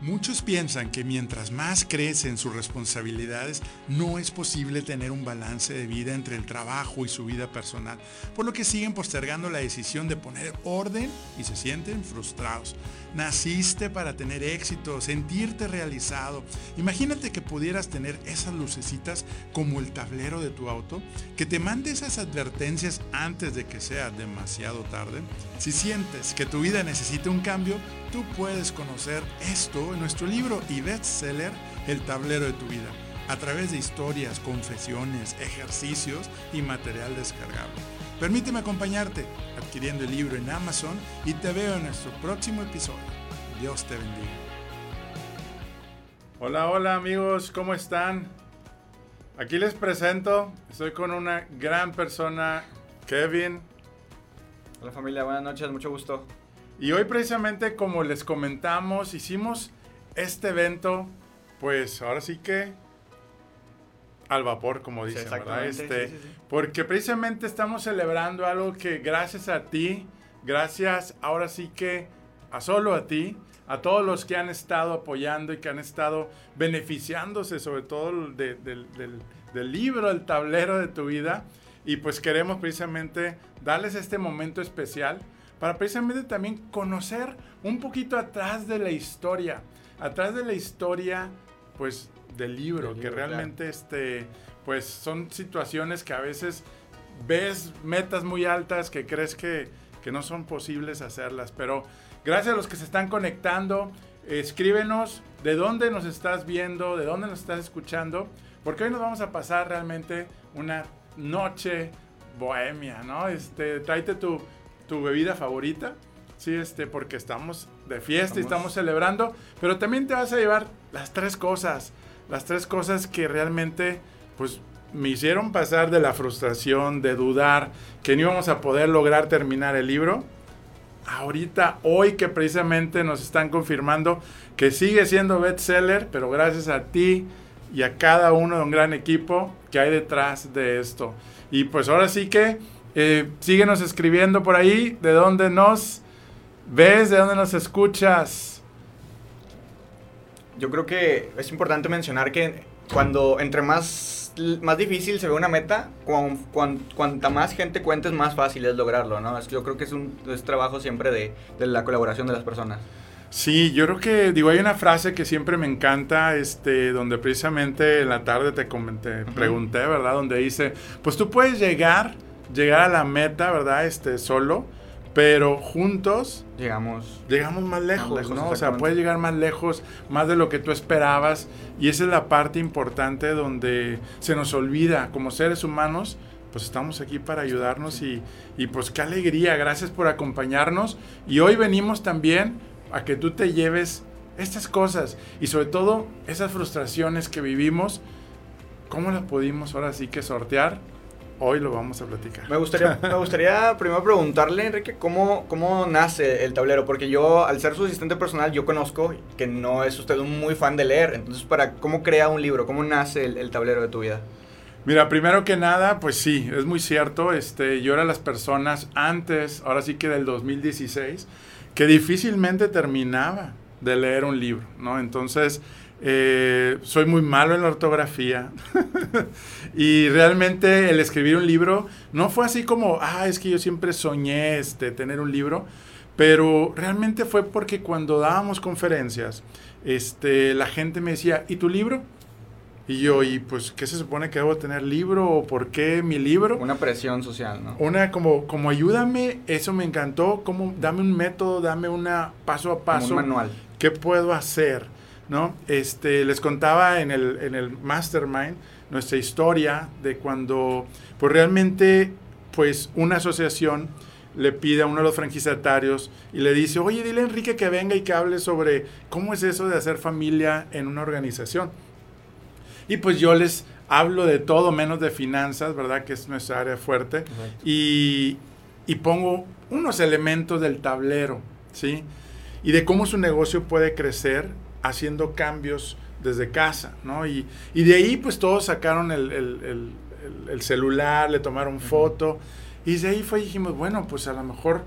Muchos piensan que mientras más crecen sus responsabilidades, no es posible tener un balance de vida entre el trabajo y su vida personal, por lo que siguen postergando la decisión de poner orden y se sienten frustrados. Naciste para tener éxito, sentirte realizado. Imagínate que pudieras tener esas lucecitas como el tablero de tu auto, que te mande esas advertencias antes de que sea demasiado tarde. Si sientes que tu vida necesita un cambio, tú puedes conocer esto en nuestro libro y bestseller El tablero de tu vida, a través de historias, confesiones, ejercicios y material descargable. Permíteme acompañarte adquiriendo el libro en Amazon y te veo en nuestro próximo episodio. Dios te bendiga. Hola, hola amigos, ¿cómo están? Aquí les presento, estoy con una gran persona, Kevin. Hola familia, buenas noches, mucho gusto. Y hoy precisamente como les comentamos, hicimos este evento, pues ahora sí que al vapor, como dicen, ¿verdad? Este, Porque precisamente estamos celebrando algo que gracias a ti, gracias ahora sí que a solo a ti, a todos los que han estado apoyando y que han estado beneficiándose sobre todo del, del libro, el tablero de tu vida. Y pues queremos precisamente darles este momento especial para precisamente también conocer un poquito atrás de la historia, atrás de la historia, pues del libro, que realmente este, pues son situaciones que a veces ves metas muy altas que crees que, que no son posibles hacerlas, pero gracias a los que se están conectando, escríbenos de dónde nos estás viendo, de dónde nos estás escuchando, porque hoy nos vamos a pasar realmente una noche bohemia, ¿no? Este, tráete tu, tu bebida favorita, sí, este, porque estamos de fiesta y estamos celebrando, pero también te vas a llevar las tres cosas, las tres cosas que realmente, pues, me hicieron pasar de la frustración, de dudar que no íbamos a poder lograr terminar el libro. Ahorita, hoy que precisamente nos están confirmando que sigue siendo bestseller, pero gracias a ti y a cada uno de un gran equipo que hay detrás de esto. Y pues ahora sí que eh, síguenos escribiendo por ahí, de dónde nos ves, de dónde nos escuchas. Yo creo que es importante mencionar que cuando entre más, más difícil se ve una meta, cuanta más gente cuentes, más fácil es lograrlo, ¿no? Yo creo que es un trabajo siempre de, de, la colaboración de las personas. Sí, yo creo que, digo, hay una frase que siempre me encanta, este, donde precisamente en la tarde te, comenté, pregunté, ¿verdad? Donde dice, pues tú puedes llegar, llegar a la meta, ¿verdad? Este, solo, pero juntos llegamos llegamos más lejos, ¿no? O sea, puedes llegar más lejos, más de lo que tú esperabas y esa es la parte importante donde se nos olvida como seres humanos, pues estamos aquí para ayudarnos y, y pues qué alegría, gracias por acompañarnos y hoy venimos también a que tú te lleves estas cosas y sobre todo esas frustraciones que vivimos, ¿cómo las pudimos ahora sí que sortear? Hoy lo vamos a platicar. Me gustaría, me gustaría primero preguntarle, Enrique, ¿cómo, ¿cómo nace el tablero? Porque yo, al ser su asistente personal, yo conozco que no es usted un muy fan de leer. Entonces, para ¿cómo crea un libro? ¿Cómo nace el, tablero de tu vida? Mira, primero que nada, pues sí, es muy cierto. Este, yo era las personas antes, ahora sí que del 2016, que difícilmente terminaba de leer un libro, ¿no? Entonces, eh, soy muy malo en la ortografía. y realmente el escribir un libro no fue así como, ah, es que yo siempre soñé este, tener un libro. Pero realmente fue porque cuando dábamos conferencias, este, la gente me decía, ¿y tu libro? Y yo, ¿y pues qué se supone que debo tener libro o por qué mi libro? Una presión social, ¿no? Una como, como ayúdame, eso me encantó, como dame un método, dame una paso a paso. un manual. ¿Qué puedo hacer? ¿No? Este, les contaba en el, en el Mastermind nuestra historia de cuando, pues realmente, pues una asociación le pide a uno de los franquiciatarios y le dice, oye, dile a Enrique que venga y que hable sobre cómo es eso de hacer familia en una organización. Y pues yo les hablo de todo menos de finanzas, ¿verdad? Que es nuestra área fuerte. Y, y pongo unos elementos del tablero, ¿sí? Y de cómo su negocio puede crecer haciendo cambios desde casa, ¿no? Y, y de ahí pues todos sacaron el, el, el, celular, le tomaron foto y de ahí fue dijimos, bueno, pues a lo mejor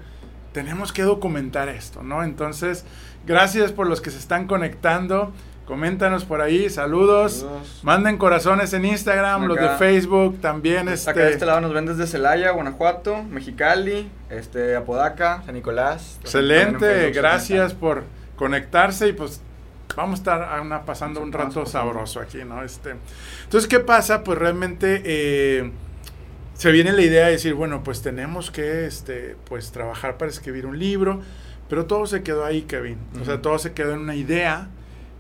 tenemos que documentar esto, ¿no? Entonces, gracias por los que se están conectando. Coméntanos por ahí, saludos. Manden corazones en Instagram, los de Facebook también. Este... Acá de este lado nos ven desde Celaya, Guanajuato, Mexicali, este, Apodaca, San Nicolás. Excelente, gracias por conectarse y pues vamos a estar pasando un rato sabroso aquí, ¿no? Este, entonces, ¿qué pasa? Pues realmente eh, se viene la idea de decir, bueno, pues tenemos que este, pues, trabajar para escribir un libro, pero todo se quedó ahí, Kevin. O sea, todo se quedó en una idea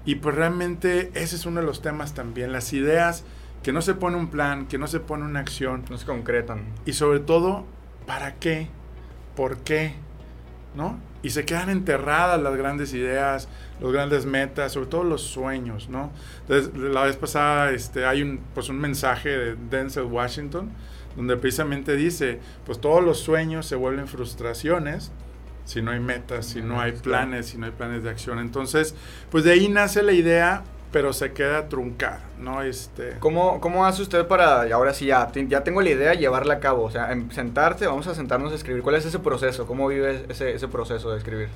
y pues realmente ese es uno de los temas también, las ideas que no se pone un plan, que no se pone una acción. No se concretan. Y sobre todo, ¿para qué? ¿Por qué? ¿No? Y se quedan enterradas las grandes ideas, los grandes metas, sobre todo los sueños, ¿no? Entonces, la vez pasada este, hay un, pues un mensaje de Denzel Washington, donde precisamente dice, pues todos los sueños se vuelven frustraciones, si no hay metas, si no hay planes, si no hay planes de acción. Entonces, pues de ahí nace la idea, pero se queda truncada, ¿no? Este... ¿Cómo, ¿Cómo hace usted para, ahora sí ya, ya tengo la idea, llevarla a cabo? O sea, en sentarse, vamos a sentarnos a escribir. ¿Cuál es ese proceso? ¿Cómo vive ese, ese proceso de escribir?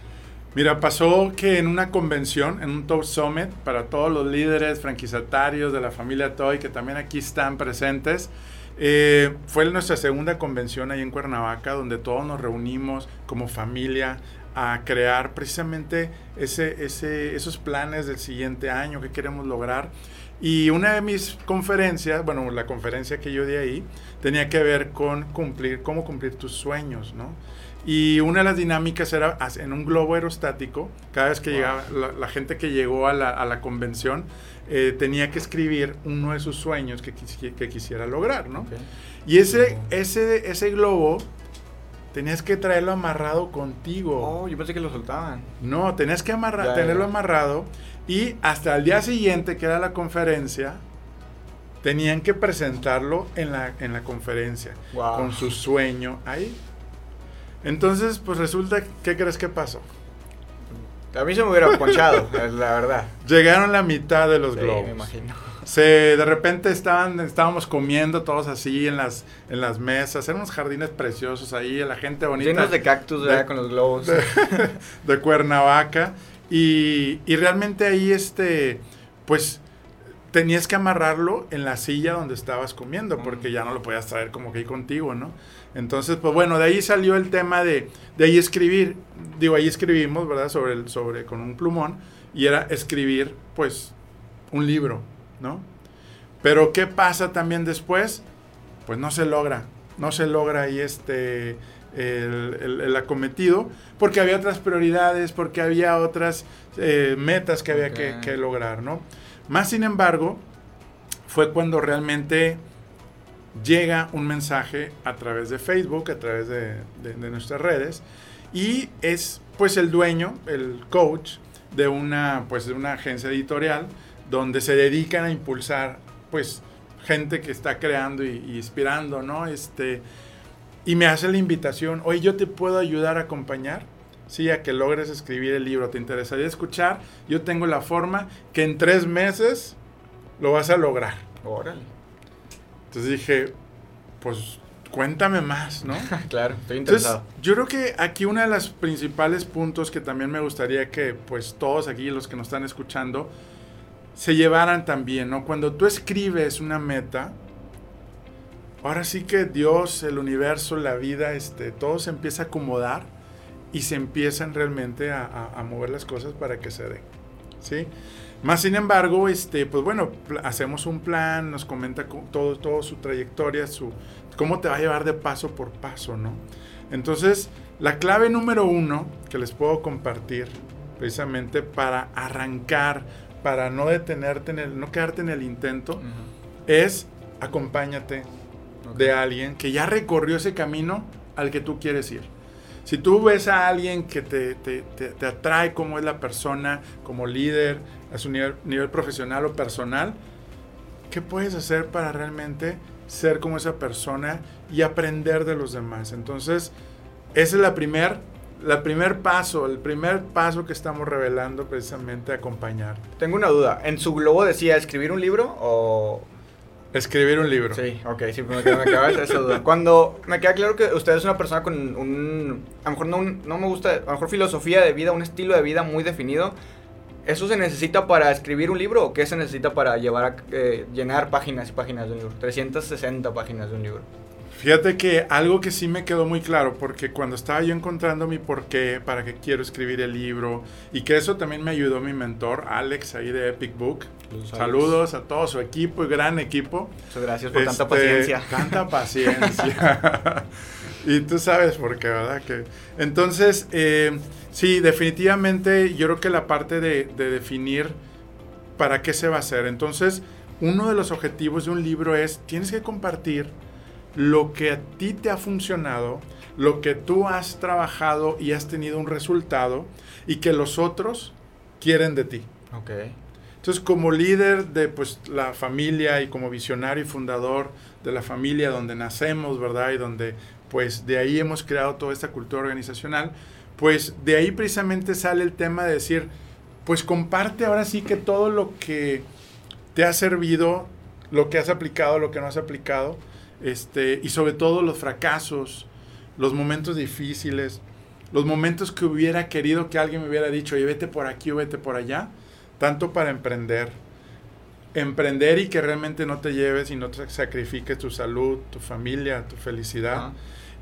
Mira, pasó que en una convención, en un Top Summit, para todos los líderes franquiciatarios de la familia Toy, que también aquí están presentes, eh, fue nuestra segunda convención ahí en Cuernavaca, donde todos nos reunimos como familia a crear precisamente ese, ese, esos planes del siguiente año que queremos lograr. Y una de mis conferencias, bueno, la conferencia que yo di ahí, tenía que ver con cumplir, cómo cumplir tus sueños, ¿no? Y una de las dinámicas era en un globo aerostático, cada vez que llegaba, la, gente que llegó a la, a la convención, eh, tenía que escribir uno de sus sueños que, que quisiera lograr, ¿no? Y ese, ese, ese globo tenías que traerlo amarrado contigo. Oh, yo pensé que lo soltaban. No, tenías que amarrar, tenerlo amarrado y hasta el día siguiente, que era la conferencia, tenían que presentarlo en la, en la conferencia con su sueño ahí. Entonces, pues resulta, ¿qué crees que pasó? A mí se me hubiera ponchado, la verdad. Llegaron la mitad de los globos. me imagino. Se, de repente estaban, estábamos comiendo todos así en las, en las mesas, eran unos jardines preciosos ahí, la gente bonita. Llenos de cactus, de, con los globos. De, Cuernavaca. Y, y, realmente ahí, este, pues, tenías que amarrarlo en la silla donde estabas comiendo, porque ya no lo podías traer como que ahí contigo, ¿no? Entonces, pues bueno, de ahí salió el tema de, de ahí escribir, digo, ahí escribimos, ¿verdad? Sobre, el, sobre, con un plumón, y era escribir, pues, un libro, ¿no? Pero, ¿qué pasa también después? Pues no se logra, no se logra ahí este, el, el, acometido, porque había otras prioridades, porque había otras eh, metas que había que, que lograr, ¿no? Más sin embargo, fue cuando realmente llega un mensaje a través de Facebook, a través de, nuestras redes, y es pues el dueño, el coach de una, pues, de una agencia editorial donde se dedican a impulsar pues gente que está creando y, inspirando, ¿no? Este, y me hace la invitación, oye, yo te puedo ayudar a acompañar. Sí, a que logres escribir el libro. ¿Te interesaría escuchar? Yo tengo la forma que en tres meses lo vas a lograr. Órale. Entonces dije, pues cuéntame más, ¿no? claro, estoy interesado. Entonces, yo creo que aquí uno de los principales puntos que también me gustaría que pues todos aquí, los que nos están escuchando, se llevaran también, ¿no? Cuando tú escribes una meta, ahora sí que Dios, el universo, la vida, este, todo se empieza a acomodar y se empiezan realmente a, mover las cosas para que se den. ¿sí? Más sin embargo, este, pues bueno, hacemos un plan, nos comenta todo, todo su trayectoria, su, cómo te va a llevar de paso por paso, ¿no? Entonces, la clave número uno que les puedo compartir, precisamente para arrancar, para no detenerte, en el, no quedarte en el intento, es acompáñate de alguien que ya recorrió ese camino al que tú quieres ir. Si tú ves a alguien que te, atrae como es la persona, como líder, a su nivel, nivel, profesional o personal, ¿qué puedes hacer para realmente ser como esa persona y aprender de los demás? Entonces, ese es la primer, la primer paso, el primer paso que estamos revelando precisamente acompañar. Tengo una duda. ¿En su globo decía escribir un libro o Escribir un libro. Sí, ok, sí, me, queda, esa duda. Cuando me queda claro que usted es una persona con un, a lo mejor no, no me gusta, a lo mejor filosofía de vida, un estilo de vida muy definido, ¿eso se necesita para escribir un libro o qué se necesita para llevar a, eh, llenar páginas y páginas de un libro? 360 páginas de un libro. Fíjate que algo que sí me quedó muy claro, porque cuando estaba yo encontrando mi porqué, para qué quiero escribir el libro, y que eso también me ayudó mi mentor, Alex, ahí de Epic Book. Saludos a todo su equipo y gran equipo. Muchas gracias por tanta este, paciencia. Tanta paciencia. y tú sabes por qué, ¿verdad? Que, entonces, eh, sí, definitivamente yo creo que la parte de, de definir para qué se va a hacer. Entonces, uno de los objetivos de un libro es, tienes que compartir lo que a ti te ha funcionado, lo que tú has trabajado y has tenido un resultado y que los otros quieren de ti. Okay. Entonces, como líder de pues, la familia y como visionario y fundador de la familia donde nacemos, ¿verdad? Y donde pues de ahí hemos creado toda esta cultura organizacional, pues de ahí precisamente sale el tema de decir, pues comparte ahora sí que todo lo que te ha servido, lo que has aplicado, lo que no has aplicado, este, y sobre todo los fracasos, los momentos difíciles, los momentos que hubiera querido que alguien me hubiera dicho, oye, vete por aquí o vete por allá, tanto para emprender. Emprender y que realmente no te lleves y no te sacrifiques tu salud, tu familia, tu felicidad.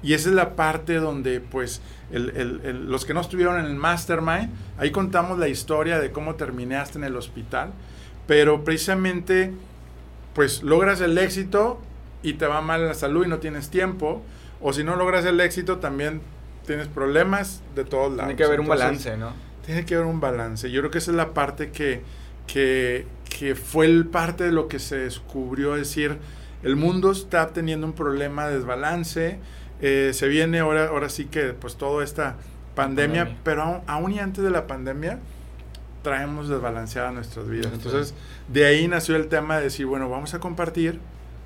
Y esa es la parte donde, pues, los que no estuvieron en el mastermind, ahí contamos la historia de cómo terminaste en el hospital, pero precisamente, pues, logras el éxito y te va mal la salud y no tienes tiempo, o si no logras el éxito también tienes problemas de todos lados. Tiene que haber un balance, ¿no? Tiene que haber un balance. Yo creo que esa es la parte que, que, fue el parte de lo que se descubrió, es decir, el mundo está teniendo un problema de desbalance, eh, se viene ahora, ahora sí que pues toda esta pandemia, pero aún, y antes de la pandemia traemos desbalanceada nuestras vidas. Entonces, de ahí nació el tema de decir, bueno, vamos a compartir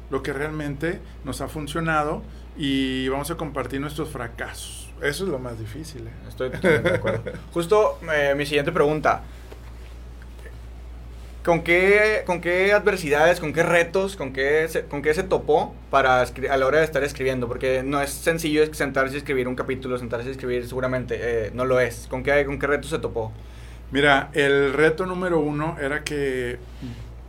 lo que realmente nos ha funcionado y vamos a compartir nuestros fracasos. Eso es lo más difícil. ¿eh? Estoy de acuerdo. Justo eh, mi siguiente pregunta. ¿Con qué, ¿Con qué adversidades, con qué retos, con qué, se, con qué se topó para a la hora de estar escribiendo? Porque no es sencillo sentarse y escribir un capítulo, sentarse y escribir, seguramente eh, no lo es. ¿Con qué, ¿Con qué retos se topó? Mira, el reto número uno era que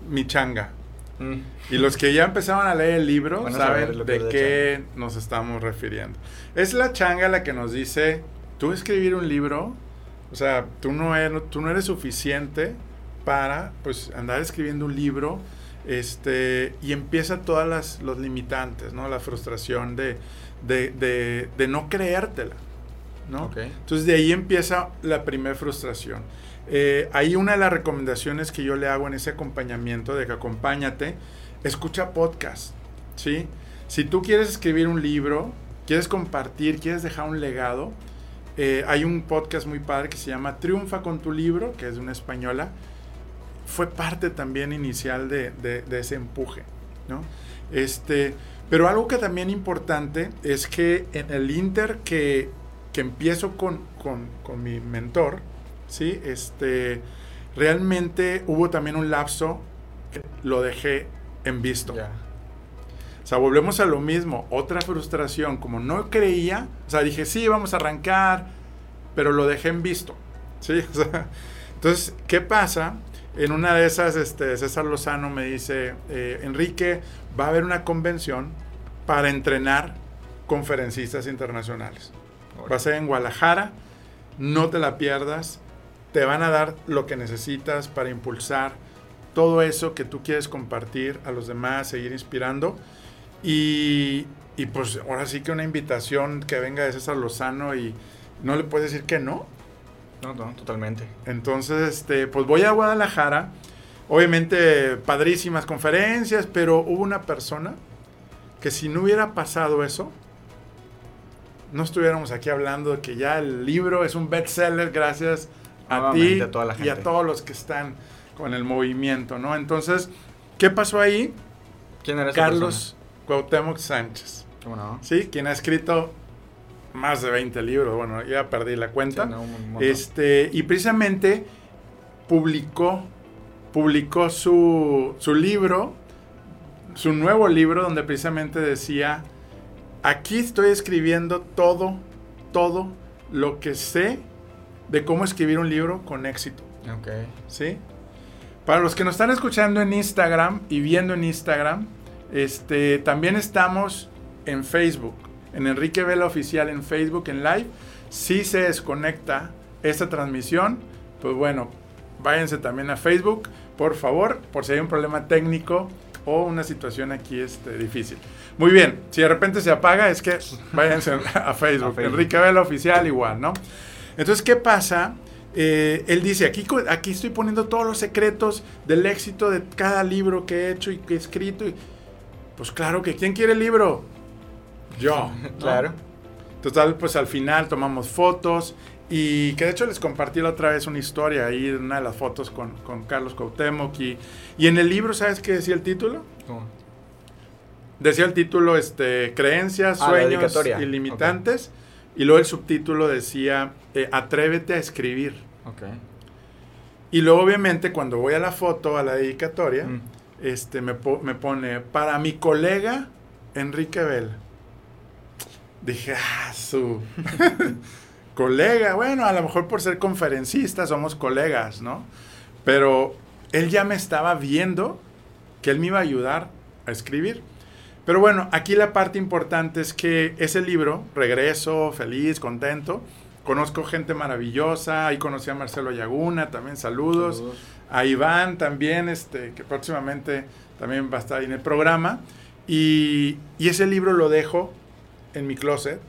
mi changa, Mm. Y los que ya empezaron a leer el libro saben de qué nos estamos refiriendo. Es la changa la que nos dice, tú escribir un libro, o sea, tú no eres, tú no eres suficiente para pues andar escribiendo un libro este, y empieza todas las los limitantes, ¿no? La frustración de, de, de, no creértela, ¿no? Entonces de ahí empieza la primera frustración. Eh, ahí una de las recomendaciones que yo le hago en ese acompañamiento de que acompáñate, escucha podcast, ¿sí? Si tú quieres escribir un libro, quieres compartir, quieres dejar un legado, eh, hay un podcast muy padre que se llama Triunfa con tu libro, que es de una española. Fue parte también inicial de, ese empuje, ¿no? Este, pero algo que también importante es que en el Inter que, que empiezo con, con, con mi mentor, ¿sí? Este, realmente hubo también un lapso que lo dejé en visto. O sea, volvemos a lo mismo, otra frustración, como no creía, o sea, dije, sí, vamos a arrancar, pero lo dejé en visto, ¿sí? entonces, ¿qué pasa? En una de esas, este, César Lozano me dice, eh, Enrique, va a haber una convención para entrenar conferencistas internacionales. Va a ser en Guadalajara, no te la pierdas, te van a dar lo que necesitas para impulsar todo eso que tú quieres compartir a los demás, seguir inspirando. Y, y pues ahora sí que una invitación que venga de César Lozano y no le puedes decir que no. No, no, totalmente. Entonces, este, pues voy a Guadalajara. Obviamente, padrísimas conferencias, pero hubo una persona que si no hubiera pasado eso, no estuviéramos aquí hablando de que ya el libro es un bestseller gracias a ti y a todos los que están con el movimiento, ¿no? Entonces, ¿qué pasó ahí? ¿Quién era Carlos Cuauhtémoc Sánchez. ¿Cómo no? Sí, quien ha escrito más de 20 libros, bueno, ya perdí la cuenta. este, y precisamente publicó publicó su, su libro su nuevo libro donde precisamente decía, aquí estoy escribiendo todo, todo lo que sé de cómo escribir un libro con éxito. Ok. ¿Sí? Para los que nos están escuchando en Instagram y viendo en Instagram, este, también estamos en Facebook, en Enrique Vela Oficial en Facebook, en live. Si se desconecta esta transmisión, pues bueno, váyanse también a Facebook, por favor, por si hay un problema técnico o una situación aquí este, difícil. Muy bien, si de repente se apaga, es que váyanse a Facebook. Enrique Vela Oficial igual, ¿no? Entonces, ¿qué pasa? Eh, él dice, aquí, aquí estoy poniendo todos los secretos del éxito de cada libro que he hecho y que he escrito. Y, pues claro que, ¿quién quiere el libro? Yo. claro. Total, pues al final tomamos fotos y que de hecho les compartí la otra vez una historia ahí, una de las fotos con, con Carlos Cuauhtémoc. Y, y, en el libro, ¿sabes qué decía el título? ¿Cómo? Decía el título, este, creencias, ah, sueños ilimitantes. Y luego el subtítulo decía, eh, atrévete a escribir. Okay. Y luego obviamente cuando voy a la foto, a la dedicatoria, mm. este, me, me, pone, para mi colega Enrique Bell. Dije, ah, su... colega, bueno, a lo mejor por ser conferencista somos colegas, ¿no? Pero él ya me estaba viendo que él me iba a ayudar a escribir. Pero bueno, aquí la parte importante es que ese libro, regreso, feliz, contento, conozco gente maravillosa, ahí conocí a Marcelo Yaguna, también saludos, a Iván también, este, que próximamente también va a estar ahí en el programa, y, y ese libro lo dejo en mi closet,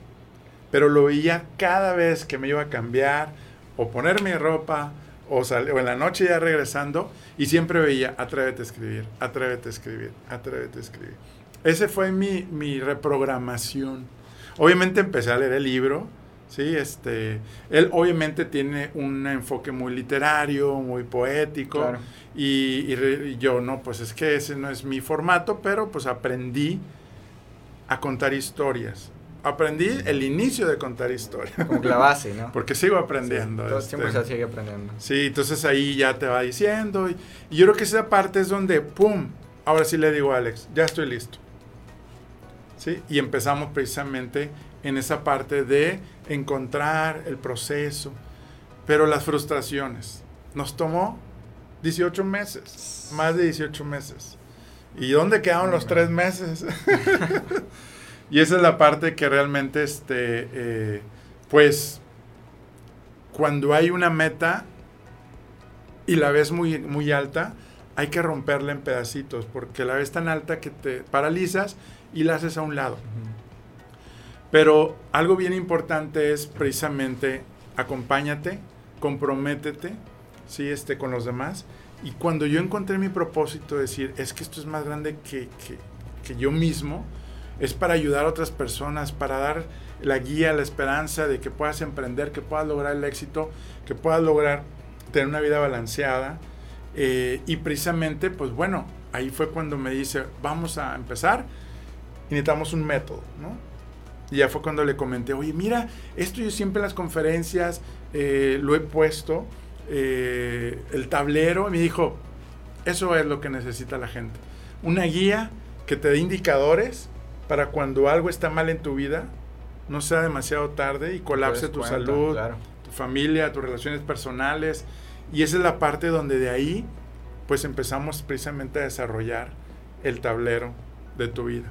pero lo veía cada vez que me iba a cambiar o ponerme ropa o, o en la noche ya regresando y siempre veía, atrévete a escribir, atrévete a escribir, atrévete a escribir. Ese fue mi, mi reprogramación. Obviamente empecé a leer el libro, ¿sí? Este, él obviamente tiene un enfoque muy literario, muy poético, y, y, yo no, pues es que ese no es mi formato, pero pues aprendí a contar historias aprendí el inicio de contar historia. Como la base, ¿no? Porque sigo aprendiendo. todo este, siempre se sigue aprendiendo. Sí, entonces ahí ya te va diciendo. Y, yo creo que esa parte es donde, ¡pum! Ahora sí le digo a Alex, ya estoy listo. ¿Sí? Y empezamos precisamente en esa parte de encontrar el proceso, pero las frustraciones. Nos tomó 18 meses, más de 18 meses. ¿Y dónde quedaron los tres meses? Y esa es la parte que realmente, este, eh, pues, cuando hay una meta y la ves muy, muy alta, hay que romperla en pedacitos, porque la ves tan alta que te paralizas y la haces a un lado. Pero algo bien importante es precisamente acompáñate, comprométete, ¿sí? este, con los demás. Y cuando yo encontré mi propósito, decir, es que esto es más grande que, que, que yo mismo, es para ayudar a otras personas, para dar la guía, la esperanza de que puedas emprender, que puedas lograr el éxito, que puedas lograr tener una vida balanceada. Eh, y precisamente, pues bueno, ahí fue cuando me dice, vamos a empezar y necesitamos un método, ¿no? Y ya fue cuando le comenté, oye, mira, esto yo siempre en las conferencias eh, lo he puesto, eh, el tablero, y me dijo, eso es lo que necesita la gente. Una guía que te dé indicadores para cuando algo está mal en tu vida, no sea demasiado tarde y colapse tu salud, tu familia, tus relaciones personales. Y esa es la parte donde de ahí, pues empezamos precisamente a desarrollar el tablero de tu vida.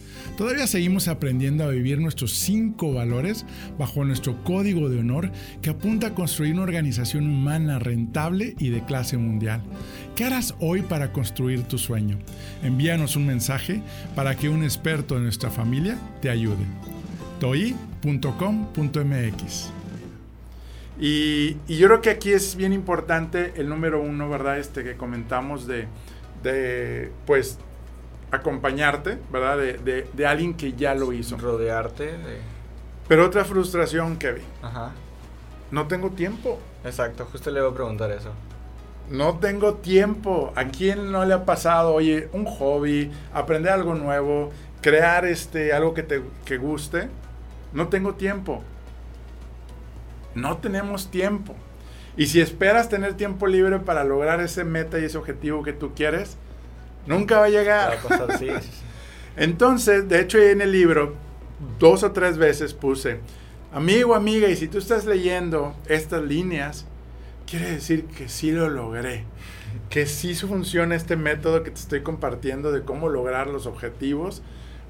Todavía seguimos aprendiendo a vivir nuestros cinco valores bajo nuestro código de honor que apunta a construir una organización humana rentable y de clase mundial. ¿Qué harás hoy para construir tu sueño? Envíanos un mensaje para que un experto de nuestra familia te ayude. toi.com.mx Y, yo creo que aquí es bien importante el número uno, ¿verdad? Este que comentamos de, de pues, acompañarte, ¿verdad? De, de, alguien que ya lo hizo. Rodearte. Pero otra frustración, Kevin. Ajá. No tengo tiempo. Exacto, justo le voy a preguntar eso. No tengo tiempo. ¿A quién no le ha pasado, oye, un hobby, aprender algo nuevo, crear este, algo que te que guste? No tengo tiempo. No tenemos tiempo. Y si esperas tener tiempo libre para lograr ese meta y ese objetivo que tú quieres, nunca va a llegar. Entonces, de hecho, en el libro, dos o tres veces puse, amigo, amiga, y si tú estás leyendo estas líneas, quiere decir que sí lo logré. Que sí funciona este método que te estoy compartiendo de cómo lograr los objetivos,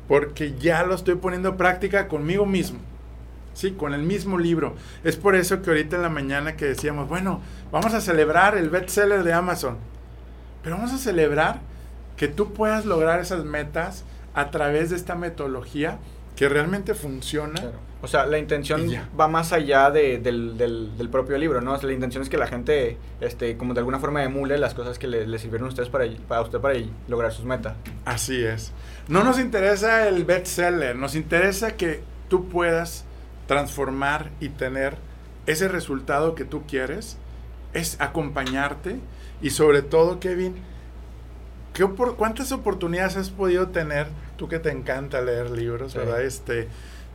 porque ya lo estoy poniendo en práctica conmigo mismo. Sí, con el mismo libro. Es por eso que ahorita en la mañana que decíamos, bueno, vamos a celebrar el bestseller de Amazon. Pero vamos a celebrar que tú puedas lograr esas metas a través de esta metodología que realmente funciona. O sea, la intención va más allá del, propio libro, ¿no? la intención es que la gente, este, como de alguna forma emule las cosas que le, sirvieron a ustedes para, para usted para lograr sus metas. Así es. No nos interesa el bestseller, nos interesa que tú puedas transformar y tener ese resultado que tú quieres, es acompañarte y sobre todo, Kevin, ¿qué ¿cuántas oportunidades has podido tener, tú que te encanta leer libros, ¿verdad? Este,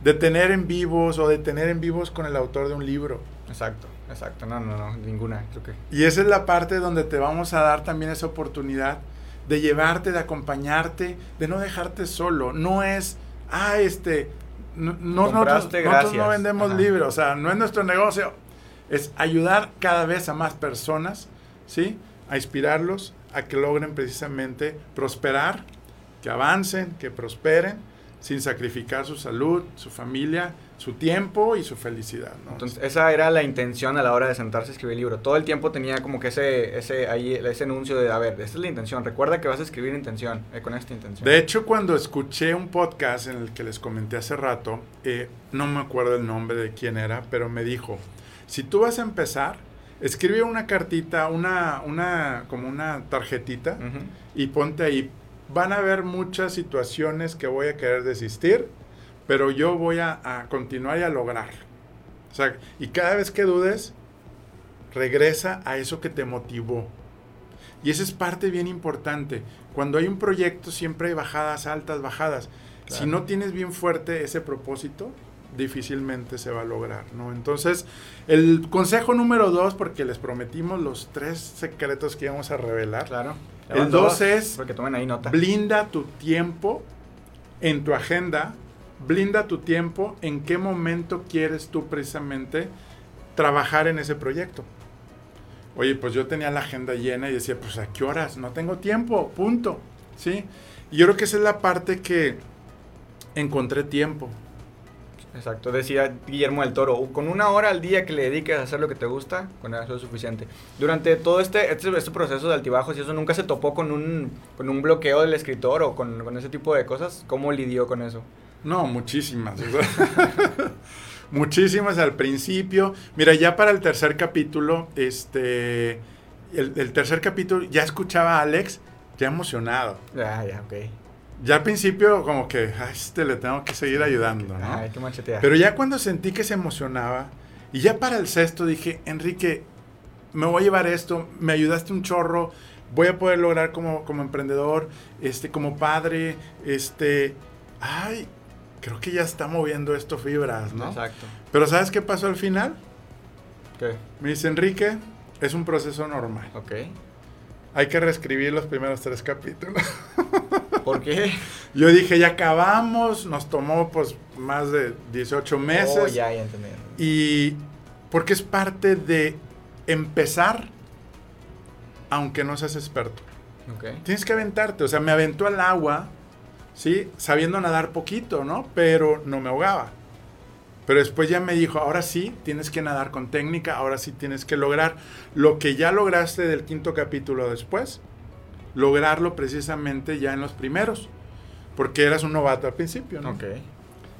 de tener en vivos o de tener en vivos con el autor de un libro. Exacto, exacto, no, no, no, ninguna, creo que. Y esa es la parte donde te vamos a dar también esa oportunidad de llevarte, de acompañarte, de no dejarte solo. No es, ah, este, no, no nosotros, no vendemos libros, o sea, no es nuestro negocio, es ayudar cada vez a más personas, ¿sí? A inspirarlos a que logren precisamente prosperar, que avancen, que prosperen, sin sacrificar su salud, su familia, su tiempo y su felicidad. Entonces, esa era la intención a la hora de sentarse a escribir el libro. Todo el tiempo tenía como que ese, ese, ahí, ese anuncio de, a ver, esta es la intención, recuerda que vas a escribir intención, eh, con esta intención. De hecho, cuando escuché un podcast en el que les comenté hace rato, eh, no me acuerdo el nombre de quién era, pero me dijo, si tú vas a empezar, escribe una cartita, una, una, como una tarjetita, y ponte ahí, van a haber muchas situaciones que voy a querer desistir, pero yo voy a, continuar y a lograr. O sea, y cada vez que dudes, regresa a eso que te motivó. Y esa es parte bien importante. Cuando hay un proyecto siempre hay bajadas, altas, bajadas. Si no tienes bien fuerte ese propósito, difícilmente se va a lograr, ¿no? Entonces, el consejo número dos, porque les prometimos los tres secretos que íbamos a revelar. Claro. El dos es, porque tomen ahí nota. blinda tu tiempo en tu agenda blinda tu tiempo en qué momento quieres tú precisamente trabajar en ese proyecto. Oye, pues yo tenía la agenda llena y decía, pues a qué horas, no tengo tiempo, punto. ¿Sí? Y yo creo que esa es la parte que encontré tiempo. Exacto, decía Guillermo del Toro, con una hora al día que le dediques a hacer lo que te gusta, con eso es suficiente. Durante todo este, este, este, proceso de altibajos y eso, ¿nunca se topó con un, con un bloqueo del escritor o con, con ese tipo de cosas? ¿Cómo lidió con eso? No, muchísimas. muchísimas al principio. Mira, ya para el tercer capítulo, este, el, tercer capítulo, ya escuchaba a Alex ya emocionado. Ya, ya, ok. Ya al principio como que, este le tengo que seguir ayudando, ¿no? Ay, qué machetea. Pero ya cuando sentí que se emocionaba, y ya para el sexto dije, Enrique, me voy a llevar esto, me ayudaste un chorro, voy a poder lograr como, como emprendedor, este, como padre, este, ay, creo que ya está moviendo esto fibras, ¿no? Exacto. Pero ¿sabes qué pasó al final? ¿Qué? Me dice, Enrique, es un proceso normal. Ok. Hay que reescribir los primeros tres capítulos. ¿Por qué? Yo dije, ya acabamos, nos tomó pues más de 18 meses. Oh, ya, ya entendí. Y porque es parte de empezar aunque no seas experto. Okay. Tienes que aventarte, o sea, me aventó al agua ¿sí? Sabiendo nadar poquito, ¿no? Pero no me ahogaba. Pero después ya me dijo, ahora sí, tienes que nadar con técnica, ahora sí tienes que lograr lo que ya lograste del quinto capítulo después, lograrlo precisamente ya en los primeros, porque eras un novato al principio, ¿no? Ok.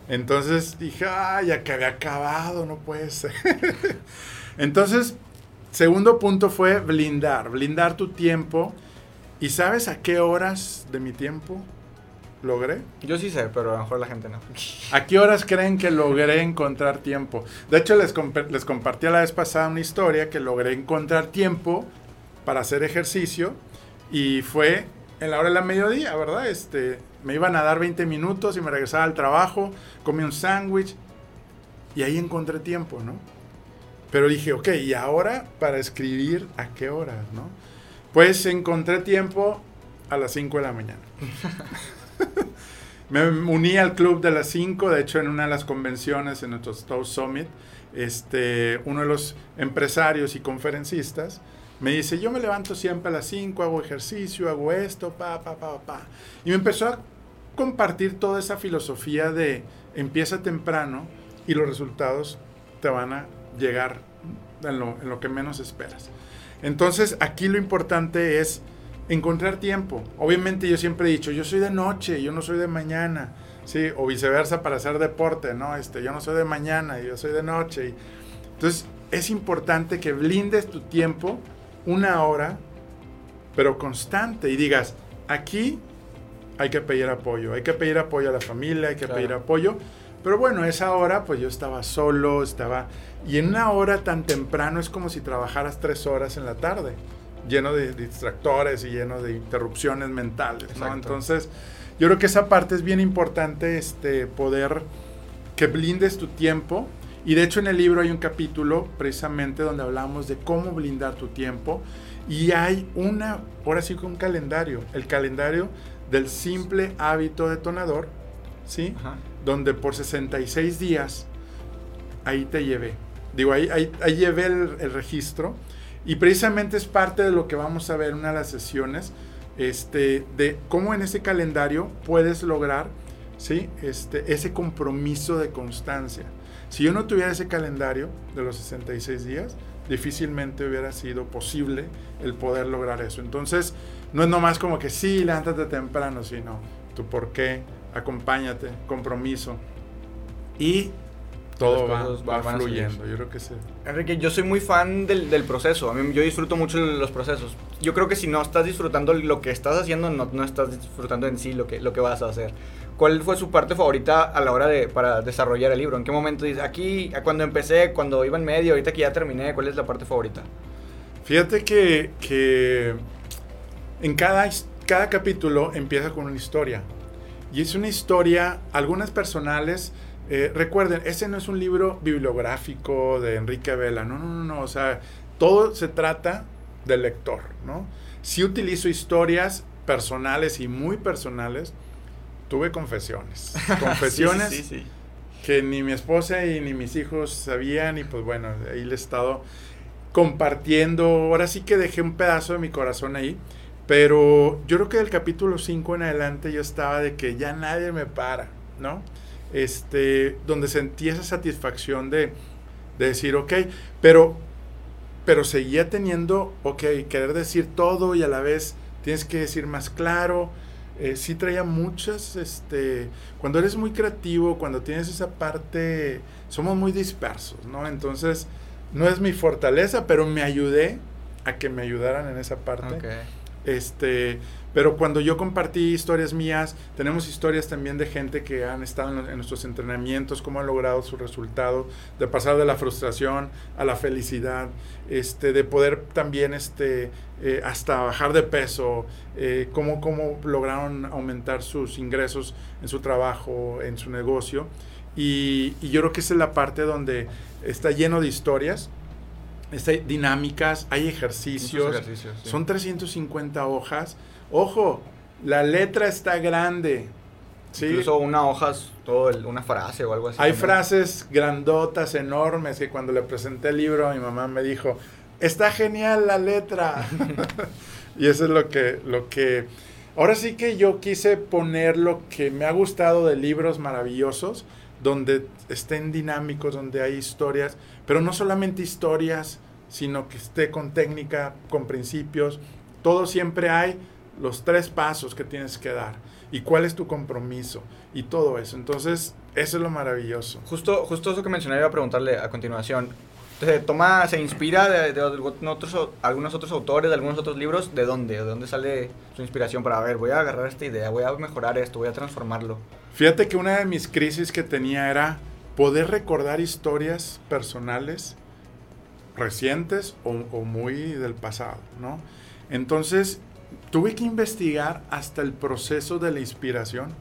Entonces dije, ay, ya que había acabado, no puede ser. Entonces, segundo punto fue blindar, blindar tu tiempo. ¿Y sabes a qué horas de mi tiempo logré? Yo sí sé, pero a lo mejor la gente no. ¿A qué horas creen que logré encontrar tiempo? De hecho, les, les compartí la vez pasada una historia que logré encontrar tiempo para hacer ejercicio y fue en la hora de la mediodía, ¿verdad? Este, me iban a dar 20 minutos y me regresaba al trabajo, comí un sándwich y ahí encontré tiempo, ¿no? Pero dije, ok, ¿y ahora para escribir a qué horas, no? Pues encontré tiempo a las 5 de la mañana. me uní al club de las 5, de hecho en una de las convenciones en nuestro Toast Summit, este, uno de los empresarios y conferencistas me dice, yo me levanto siempre a las 5, hago ejercicio, hago esto, pa, pa, pa, pa. Y me empezó a compartir toda esa filosofía de empieza temprano y los resultados te van a llegar en lo, en lo que menos esperas. Entonces, aquí lo importante es encontrar tiempo. Obviamente yo siempre he dicho, yo soy de noche, yo no soy de mañana, ¿sí? O viceversa para hacer deporte, ¿no? Este, yo no soy de mañana, yo soy de noche. Entonces, es importante que blindes tu tiempo una hora, pero constante, y digas, aquí hay que pedir apoyo, hay que pedir apoyo a la familia, hay que pedir apoyo. Pero bueno, esa hora pues yo estaba solo, estaba... Y en una hora tan temprano es como si trabajaras tres horas en la tarde, lleno de distractores y lleno de interrupciones mentales, ¿no? Entonces, yo creo que esa parte es bien importante, este, poder que blindes tu tiempo y de hecho en el libro hay un capítulo precisamente donde hablamos de cómo blindar tu tiempo y hay una, ahora sí un calendario, el calendario del simple hábito detonador, ¿sí? Donde por 66 días ahí te llevé. Digo, ahí, ahí, llevé el, el, registro y precisamente es parte de lo que vamos a ver en una de las sesiones, este, de cómo en ese calendario puedes lograr, ¿sí? Este, ese compromiso de constancia. Si yo no tuviera ese calendario de los 66 días, difícilmente hubiera sido posible el poder lograr eso. Entonces, no es nomás como que sí, levántate temprano, sino tu por qué, acompáñate, compromiso. Y todo va, fluyendo, yo creo que sí. Enrique, yo soy muy fan del, del, proceso, a mí yo disfruto mucho los procesos. Yo creo que si no estás disfrutando lo que estás haciendo, no, no estás disfrutando en sí lo que, lo que vas a hacer. ¿Cuál fue su parte favorita a la hora de para desarrollar el libro? ¿En qué momento dice aquí, cuando empecé, cuando iba en medio, ahorita que ya terminé, cuál es la parte favorita? Fíjate que, que en cada, cada capítulo empieza con una historia. Y es una historia, algunas personales, eh, recuerden, ese no es un libro bibliográfico de Enrique Vela, no, no, no, no, o sea, todo se trata del lector, ¿no? Sí utilizo historias personales y muy personales, tuve confesiones. Confesiones que ni mi esposa y ni mis hijos sabían y pues bueno, ahí le he estado compartiendo. Ahora sí que dejé un pedazo de mi corazón ahí. Pero yo creo que del capítulo 5 en adelante yo estaba de que ya nadie me para, ¿no? Este, donde sentí esa satisfacción de, de decir, ok, pero, pero seguía teniendo, ok, querer decir todo y a la vez tienes que decir más claro, eh, sí traía muchas, este, cuando eres muy creativo, cuando tienes esa parte, somos muy dispersos, ¿no? Entonces, no es mi fortaleza, pero me ayudé a que me ayudaran en esa parte. Este, pero cuando yo compartí historias mías, tenemos historias también de gente que han estado en, nuestros entrenamientos, cómo han logrado su resultado, de pasar de la frustración a la felicidad, este, de poder también este, eh, hasta bajar de peso, eh, cómo, cómo lograron aumentar sus ingresos en su trabajo, en su negocio. Y, yo creo que esa es la parte donde está lleno de historias hay dinámicas, hay ejercicios, son 350 hojas Ojo, la letra está grande. ¿sí? Incluso una hoja, todo una frase o algo así. Hay frases grandotas, enormes, que cuando le presenté el libro mi mamá me dijo, está genial la letra. y eso es lo que, lo que... Ahora sí que yo quise poner lo que me ha gustado de libros maravillosos, donde estén dinámicos, donde hay historias, pero no solamente historias, sino que esté con técnica, con principios. Todo siempre hay los tres pasos que tienes que dar y cuál es tu compromiso y todo eso. Entonces, Eso es lo maravilloso. Justo, justo eso que mencioné, iba a preguntarle a continuación. Se toma, se inspira de, otros, algunos otros autores, de algunos otros libros. ¿De dónde? ¿De dónde sale su inspiración para ver? Voy a agarrar esta idea, voy a mejorar esto, voy a transformarlo. Fíjate que una de mis crisis que tenía era poder recordar historias personales recientes o, o muy del pasado, ¿no? Entonces tuve que investigar hasta el proceso de la inspiración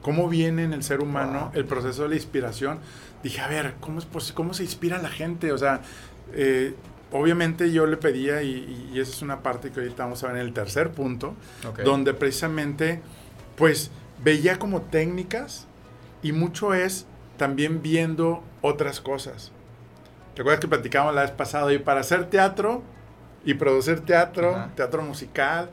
cómo viene en el ser humano el proceso de la inspiración. Dije, a ver, ¿cómo, es cómo se inspira la gente? O sea, eh, obviamente yo le pedía, y, esa es una parte que ahorita vamos a ver en el tercer punto, donde precisamente, pues, veía como técnicas y mucho es también viendo otras cosas. ¿Recuerdas que platicábamos la vez pasada? Y para hacer teatro y producir teatro, teatro musical,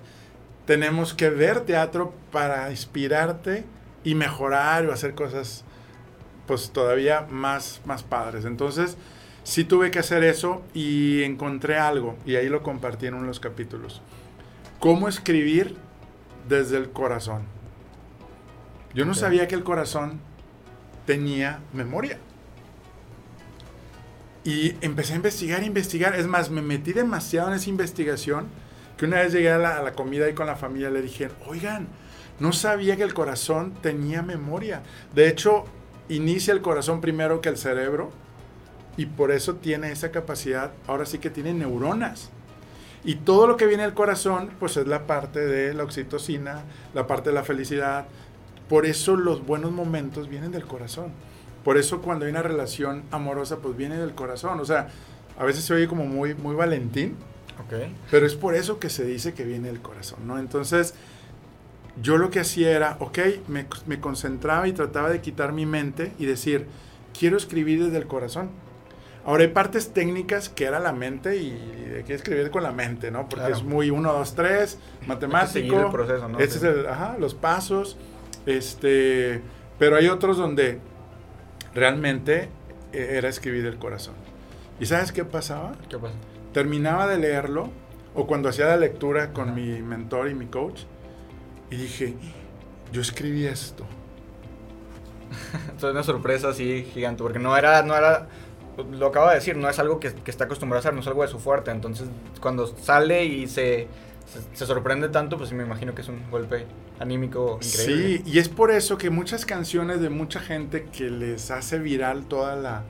tenemos que ver teatro para inspirarte y mejorar o hacer cosas pues todavía más, más padres. Entonces, sí tuve que hacer eso y encontré algo y ahí lo compartí en uno de los capítulos. Cómo escribir desde el corazón. Yo no sabía que el corazón tenía memoria. Y empecé a investigar, investigar. Es más, me metí demasiado en esa investigación que una vez llegué a la, comida y con la familia le dije, oigan, no sabía que el corazón tenía memoria. De hecho, inicia el corazón primero que el cerebro y por eso tiene esa capacidad, ahora sí que tiene neuronas. Y todo lo que viene del corazón, pues es la parte de la oxitocina, la parte de la felicidad. Por eso los buenos momentos vienen del corazón. Por eso cuando hay una relación amorosa, pues viene del corazón. O sea, a veces se oye como muy, muy valentín. Okay. Pero es por eso que se dice que viene del corazón, ¿no? Entonces, yo lo que hacía era, ok, me, me, concentraba y trataba de quitar mi mente y decir, quiero escribir desde el corazón. Ahora hay partes técnicas que era la mente y hay que escribir con la mente, ¿no? Porque es muy 1, 2, 3, matemático. el proceso, ¿no? Este es el, ajá, los pasos. Este, pero hay otros donde realmente eh, era escribir del corazón. ¿Y sabes qué pasaba? ¿Qué pasa? Terminaba de leerlo o cuando hacía la lectura con mi mentor y mi coach, y dije, yo escribí esto. Entonces una sorpresa así gigante, porque no era, no era, lo acabo de decir, no es algo que, que, está acostumbrado a hacer, no es algo de su fuerte. Entonces cuando sale y se, se, sorprende tanto, pues me imagino que es un golpe anímico increíble. Sí, y es por eso que muchas canciones de mucha gente que les hace viral toda la,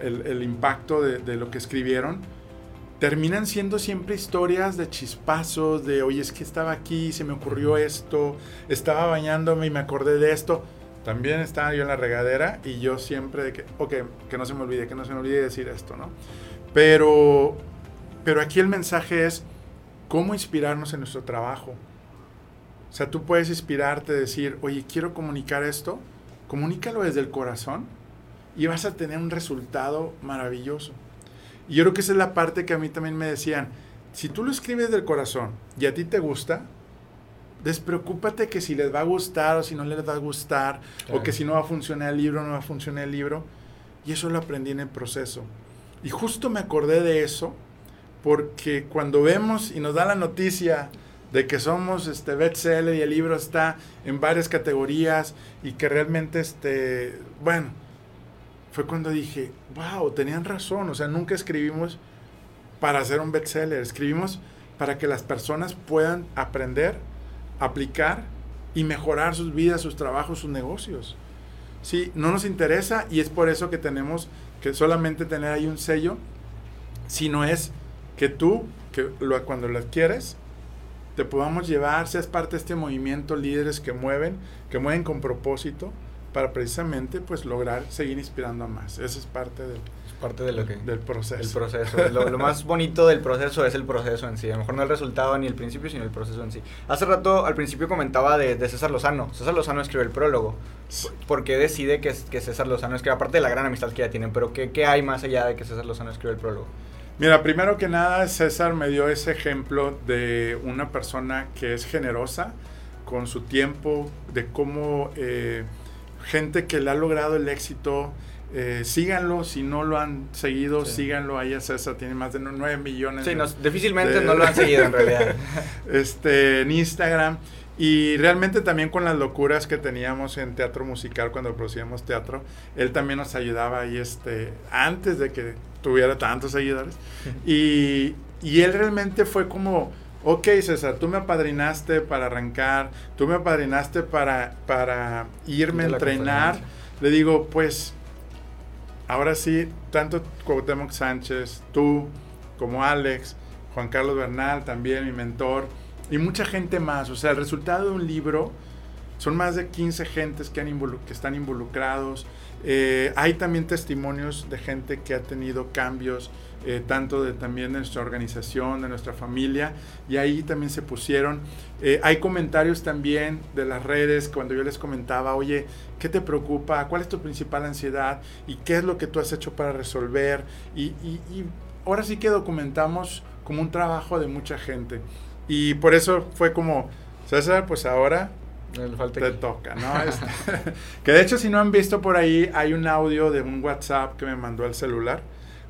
el, el, impacto de, de lo que escribieron, terminan siendo siempre historias de chispazos, de, oye, es que estaba aquí, se me ocurrió esto, estaba bañándome y me acordé de esto. También estaba yo en la regadera y yo siempre de que, ok, que no se me olvide, que no se me olvide decir esto, ¿no? Pero, pero aquí el mensaje es cómo inspirarnos en nuestro trabajo. O sea, tú puedes inspirarte, decir, oye, quiero comunicar esto, comunícalo desde el corazón y vas a tener un resultado maravilloso. Y yo creo que esa es la parte que a mí también me decían, si tú lo escribes del corazón y a ti te gusta, despreocúpate que si les va a gustar o si no les va a gustar, o que si no va a funcionar el libro, no va a funcionar el libro. Y eso lo aprendí en el proceso. Y justo me acordé de eso, porque cuando vemos y nos da la noticia de que somos este bestseller y el libro está en varias categorías y que realmente, este, bueno, fue cuando dije, wow, tenían razón, o sea, nunca escribimos para hacer un bestseller, escribimos para que las personas puedan aprender, aplicar y mejorar sus vidas, sus trabajos, sus negocios. Sí, no nos interesa y es por eso que tenemos que solamente tener ahí un sello, sino es que tú, que lo, cuando lo adquieres, te podamos llevar, seas parte de este movimiento, líderes que mueven, que mueven con propósito, para precisamente pues lograr seguir inspirando a más. Esa es parte del, parte de lo que, del proceso. El proceso. lo, más bonito del proceso es el proceso en sí. A lo mejor no el resultado ni el principio, sino el proceso en sí. Hace rato, al principio comentaba de, César Lozano. César Lozano escribe el prólogo. ¿Por qué decide que, que César Lozano escribe? Aparte de la gran amistad que ya tienen, pero ¿qué, ¿qué hay más allá de que César Lozano escribe el prólogo? Mira, primero que nada, César me dio ese ejemplo de una persona que es generosa con su tiempo, de cómo... Eh, gente que le ha logrado el éxito Eh, síganlo, si no lo han seguido, síganlo ahí a César, tiene más de 9 millones. Sí, difícilmente no lo han seguido en realidad. este, en Instagram. Y realmente también con las locuras que teníamos en teatro musical cuando producíamos teatro, él también nos ayudaba ahí este, antes de que tuviera tantos seguidores. y, y él realmente fue como, ok César, tú me apadrinaste para arrancar, tú me apadrinaste para, para irme a entrenar. Le digo, pues, ahora sí, tanto Cuauhtémoc Sánchez, tú, como Alex, Juan Carlos Bernal, también mi mentor, y mucha gente más. O sea, el resultado de un libro son más de 15 gentes que, han que están involucrados. Eh, hay también testimonios de gente que ha tenido cambios, eh, tanto de también de nuestra organización, de nuestra familia, y ahí también se pusieron. Eh, hay comentarios también de las redes cuando yo les comentaba, oye, ¿qué te preocupa? ¿Cuál es tu principal ansiedad? ¿Y qué es lo que tú has hecho para resolver? Y, y, y ahora sí que documentamos como un trabajo de mucha gente. Y por eso fue como, César, pues ahora te toca, ¿no? Este, que de hecho, si no han visto por ahí, hay un audio de un WhatsApp que me mandó al celular.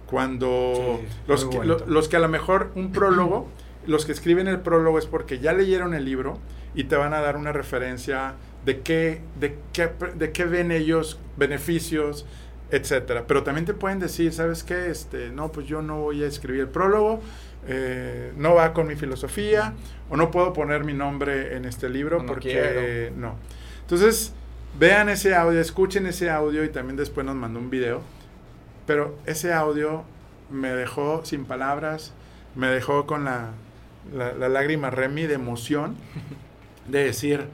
Cuando los, que, los que a lo mejor un prólogo, los que escriben el prólogo es porque ya leyeron el libro y te van a dar una referencia de qué, de qué, de qué ven ellos, beneficios, etcétera. Pero también te pueden decir, ¿sabes qué? Este, no, pues yo no voy a escribir el prólogo, eh, no va con mi filosofía o no puedo poner mi nombre en este libro porque no. Entonces, vean ese audio, escuchen ese audio y también después nos mandó un video. Pero ese audio me dejó sin palabras, me dejó con la, la lágrima Remy de emoción, de decir,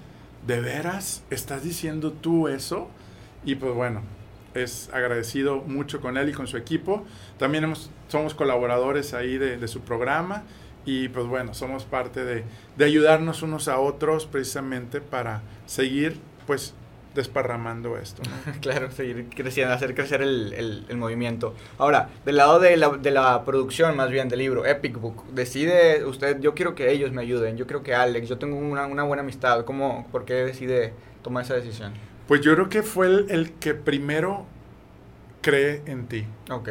¿de veras estás diciendo tú eso? Y pues bueno, es agradecido mucho con él y con su equipo. También hemos, somos colaboradores ahí de, su programa y pues bueno, somos parte de, de, ayudarnos unos a otros precisamente para seguir pues desparramando esto. claro, seguir creciendo, hacer crecer el, el, movimiento. Ahora, del lado de la, de la, producción más bien del libro, Epic Book, decide usted, yo quiero que ellos me ayuden, yo quiero que Alex, yo tengo una, una buena amistad, ¿cómo, ¿por qué decide tomar esa decisión? Pues yo creo que fue el, que primero cree en ti. Ok.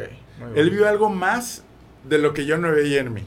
Él vio algo más de lo que yo no veía en mí.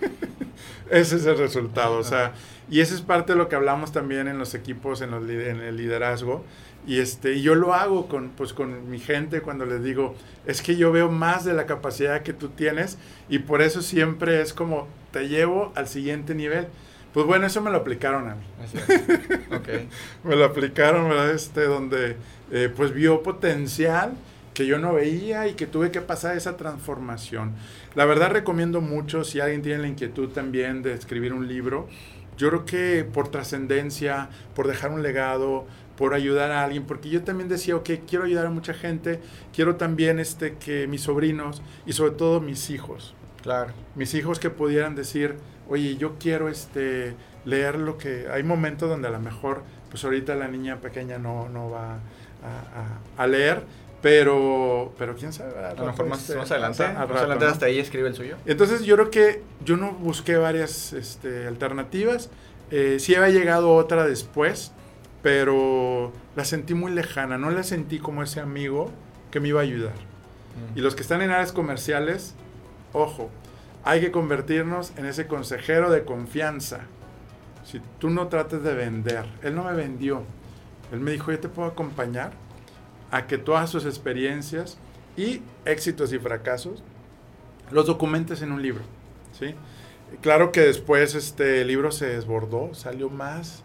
ese es el resultado. O sea, y eso es parte de lo que hablamos también en los equipos, en, los, en el liderazgo. Y este, yo lo hago con, pues, con mi gente cuando les digo, es que yo veo más de la capacidad que tú tienes y por eso siempre es como, te llevo al siguiente nivel. Pues bueno, eso me lo aplicaron a mí. me lo aplicaron, ¿verdad? Este, donde eh, pues vio potencial que yo no veía y que tuve que pasar esa transformación. La verdad recomiendo mucho, si alguien tiene la inquietud también de escribir un libro, yo creo que por trascendencia, por dejar un legado, por ayudar a alguien, porque yo también decía, ok, quiero ayudar a mucha gente, quiero también este, que mis sobrinos y sobre todo mis hijos, claro. mis hijos que pudieran decir, oye, yo quiero este, leer lo que... Hay momentos donde a lo mejor, pues ahorita la niña pequeña no, no va a, leer, pero, pero quién sabe. A lo mejor más, más adelante, adelante hasta ahí escribe el suyo. Entonces yo creo que yo no busqué varias este, alternativas. Eh, sí había llegado otra después, pero la sentí muy lejana. No la sentí como ese amigo que me iba a ayudar. Mm. Y los que están en áreas comerciales, ojo, hay que convertirnos en ese consejero de confianza. Si tú no trates de vender, él no me vendió. Él me dijo, yo te puedo acompañar a que todas sus experiencias y éxitos y fracasos los documentes en un libro. ¿sí? Claro que después este libro se desbordó, salió más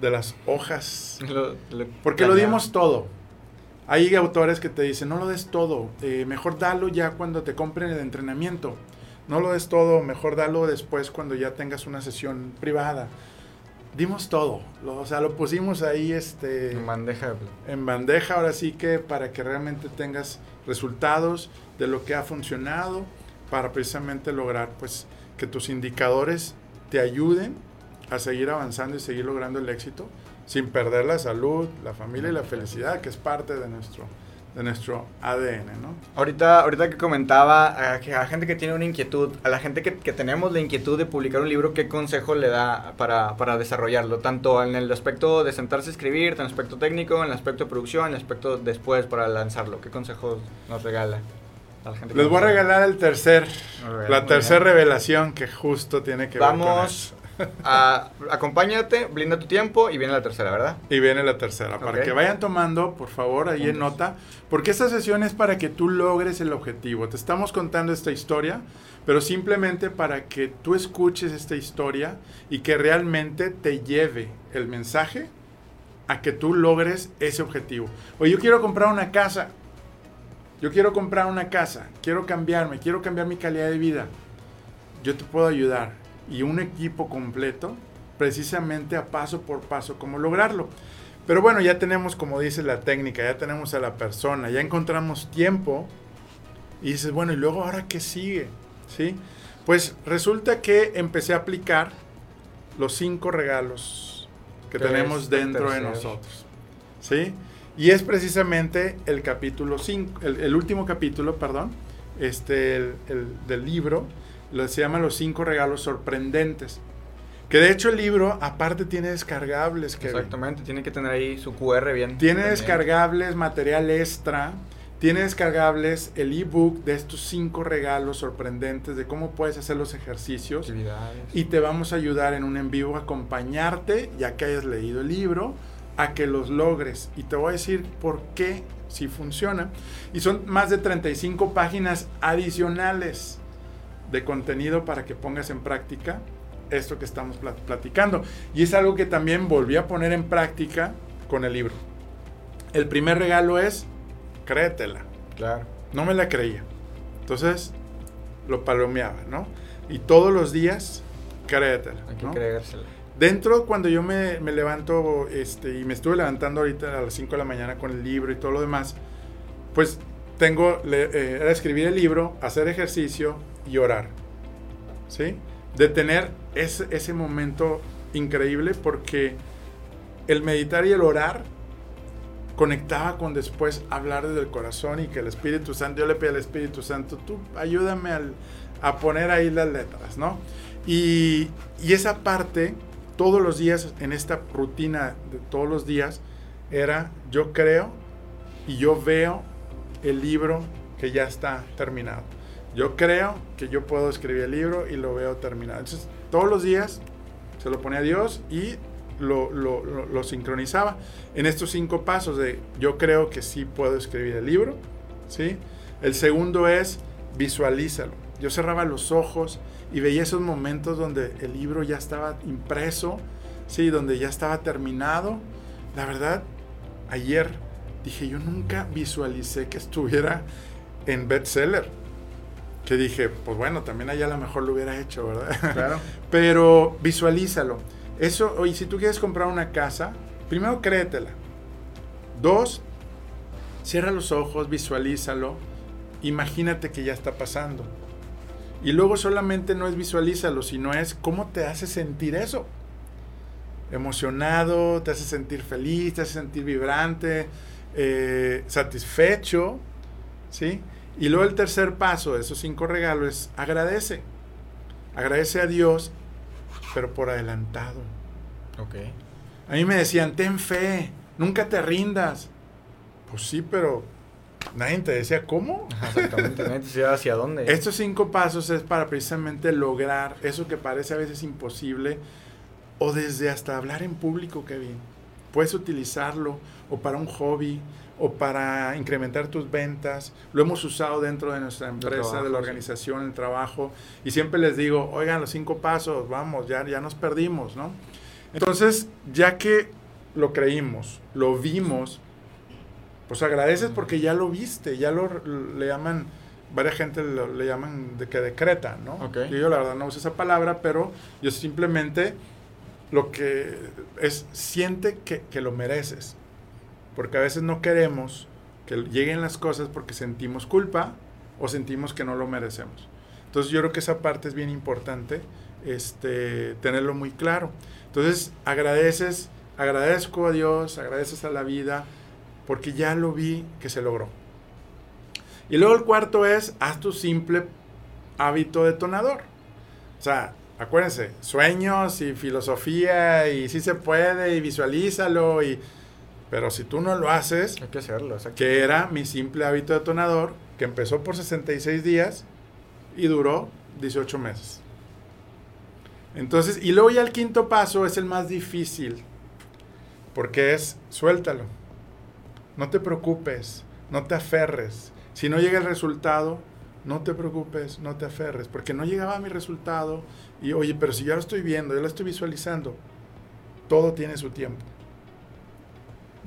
de las hojas. porque lo dimos todo. Hay autores que te dicen, no lo des todo, eh, mejor dalo ya cuando te compren el entrenamiento no lo des todo, mejor dalo después cuando ya tengas una sesión privada. Dimos todo, o sea, lo pusimos ahí este, en bandeja. En bandeja, ahora sí que para que realmente tengas resultados de lo que ha funcionado, para precisamente lograr pues que tus indicadores te ayuden a seguir avanzando y seguir logrando el éxito sin perder la salud, la familia y la felicidad, que es parte de nuestro de nuestro ADN, ¿no? Ahorita, ahorita que comentaba a, la gente que tiene una inquietud, a la gente que, que, tenemos la inquietud de publicar un libro, ¿qué consejo le da para, para, desarrollarlo? Tanto en el aspecto de sentarse a escribir, en el aspecto técnico, en el aspecto de producción, en el aspecto después para lanzarlo. ¿Qué consejos nos regala? A la gente Les voy a regalar el tercer, la tercera revelación que justo tiene que ver con eso acompáñate, blinda tu tiempo y viene la tercera, ¿verdad? Y viene la tercera. Para que vayan tomando, por favor, ahí en nota. Porque esta sesión es para que tú logres el objetivo. Te estamos contando esta historia, pero simplemente para que tú escuches esta historia y que realmente te lleve el mensaje a que tú logres ese objetivo. Oye, yo quiero comprar una casa. Yo quiero comprar una casa. Quiero cambiarme. Quiero cambiar mi calidad de vida. Yo te puedo ayudar y un equipo completo precisamente a paso por paso cómo lograrlo. Pero bueno, ya tenemos, como dice la técnica, ya tenemos a la persona, ya encontramos tiempo y dices, bueno, ¿y luego ahora qué sigue? ¿Sí? Pues resulta que empecé a aplicar los cinco regalos que tenemos dentro de nosotros. ¿Sí? Y es precisamente el capítulo 5, el, último capítulo, perdón, este, el, del libro, se llama Los cinco regalos sorprendentes. Que de hecho el libro aparte tiene descargables. Que Exactamente, tiene que tener ahí su QR bien. Tiene descargables, material extra. Tiene descargables el ebook de estos cinco regalos sorprendentes de cómo puedes hacer los ejercicios. Y te vamos a ayudar en un en vivo a acompañarte, ya que hayas leído el libro, a que los logres. Y te voy a decir por qué si funciona. Y son más de 35 páginas adicionales de contenido para que pongas en práctica esto que estamos platicando. Y es algo que también volví a poner en práctica con el libro. El primer regalo es, créetela. Claro. No me la creía. Entonces, lo palomeaba, ¿no? Y todos los días, créetela. Hay que creérsela. Dentro, cuando yo me, levanto, este, y me estuve levantando ahorita a las 5 de la mañana con el libro y todo lo demás, pues tengo, eh, era escribir el libro, hacer ejercicio, y orar. ¿Sí? De tener ese, ese momento increíble porque el meditar y el orar conectaba con después hablar desde el corazón y que el Espíritu Santo, yo le pido al Espíritu Santo, tú ayúdame a poner ahí las letras, ¿no? Y, y, esa parte, todos los días, en esta rutina de todos los días, era yo creo y yo veo el libro que ya está terminado. Yo creo que yo puedo escribir el libro y lo veo terminado. Entonces, todos los días se lo ponía a Dios y lo, lo, sincronizaba en estos cinco pasos de yo creo que sí puedo escribir el libro. ¿sí? El segundo es visualízalo. Yo cerraba los ojos y veía esos momentos donde el libro ya estaba impreso, ¿sí? donde ya estaba terminado. La verdad, ayer dije, yo nunca visualicé que estuviera en bestseller que dije, pues bueno, también allá a lo mejor lo hubiera hecho, ¿verdad? Claro. Pero visualízalo. Eso, oye, si tú quieres comprar una casa, primero créetela. Dos, cierra los ojos, visualízalo, imagínate que ya está pasando. Y luego solamente no es visualízalo, sino es cómo te hace sentir eso. Emocionado, te hace sentir feliz, te hace sentir vibrante, eh, satisfecho, ¿sí? Y luego el tercer paso de esos cinco regalos es agradece. Agradece a Dios, pero por adelantado. Ok. A mí me decían, ten fe, nunca te rindas. Pues sí, pero nadie te decía cómo. Exactamente, nadie te decía hacia dónde. Estos cinco pasos es para precisamente lograr eso que parece a veces imposible o desde hasta hablar en público, Kevin. Puedes utilizarlo o para un hobby, o para incrementar tus ventas. Lo hemos usado dentro de nuestra empresa, de la organización, el trabajo. Y siempre les digo, oigan, los cinco pasos, vamos, ya, ya nos perdimos, ¿no? Entonces, ya que lo creímos, lo vimos, pues agradeces porque ya lo viste, ya lo le llaman, varias gente le llaman de que decreta, ¿no? yo la verdad no uso esa palabra, pero yo simplemente lo que es, siente que, que lo mereces. Porque a veces no queremos que lleguen las cosas porque sentimos culpa o sentimos que no lo merecemos. Entonces yo creo que esa parte es bien importante, este, tenerlo muy claro. Entonces agradeces, agradezco a Dios, agradeces a la vida, porque ya lo vi que se logró. Y luego el cuarto es, haz tu simple hábito detonador. O sea, acuérdense, sueños y filosofía y si se puede y visualízalo y... Pero si tú no lo haces... Hay que hacerlo, Que era mi simple hábito detonador, que empezó por 66 días y duró 18 meses. Entonces, y luego ya el quinto paso es el más difícil, porque es suéltalo. No te preocupes, no te aferres. Si no llega el resultado, no te preocupes, no te aferres, porque no llegaba mi resultado y oye, pero si ya lo estoy viendo, ya lo estoy visualizando, todo tiene su tiempo.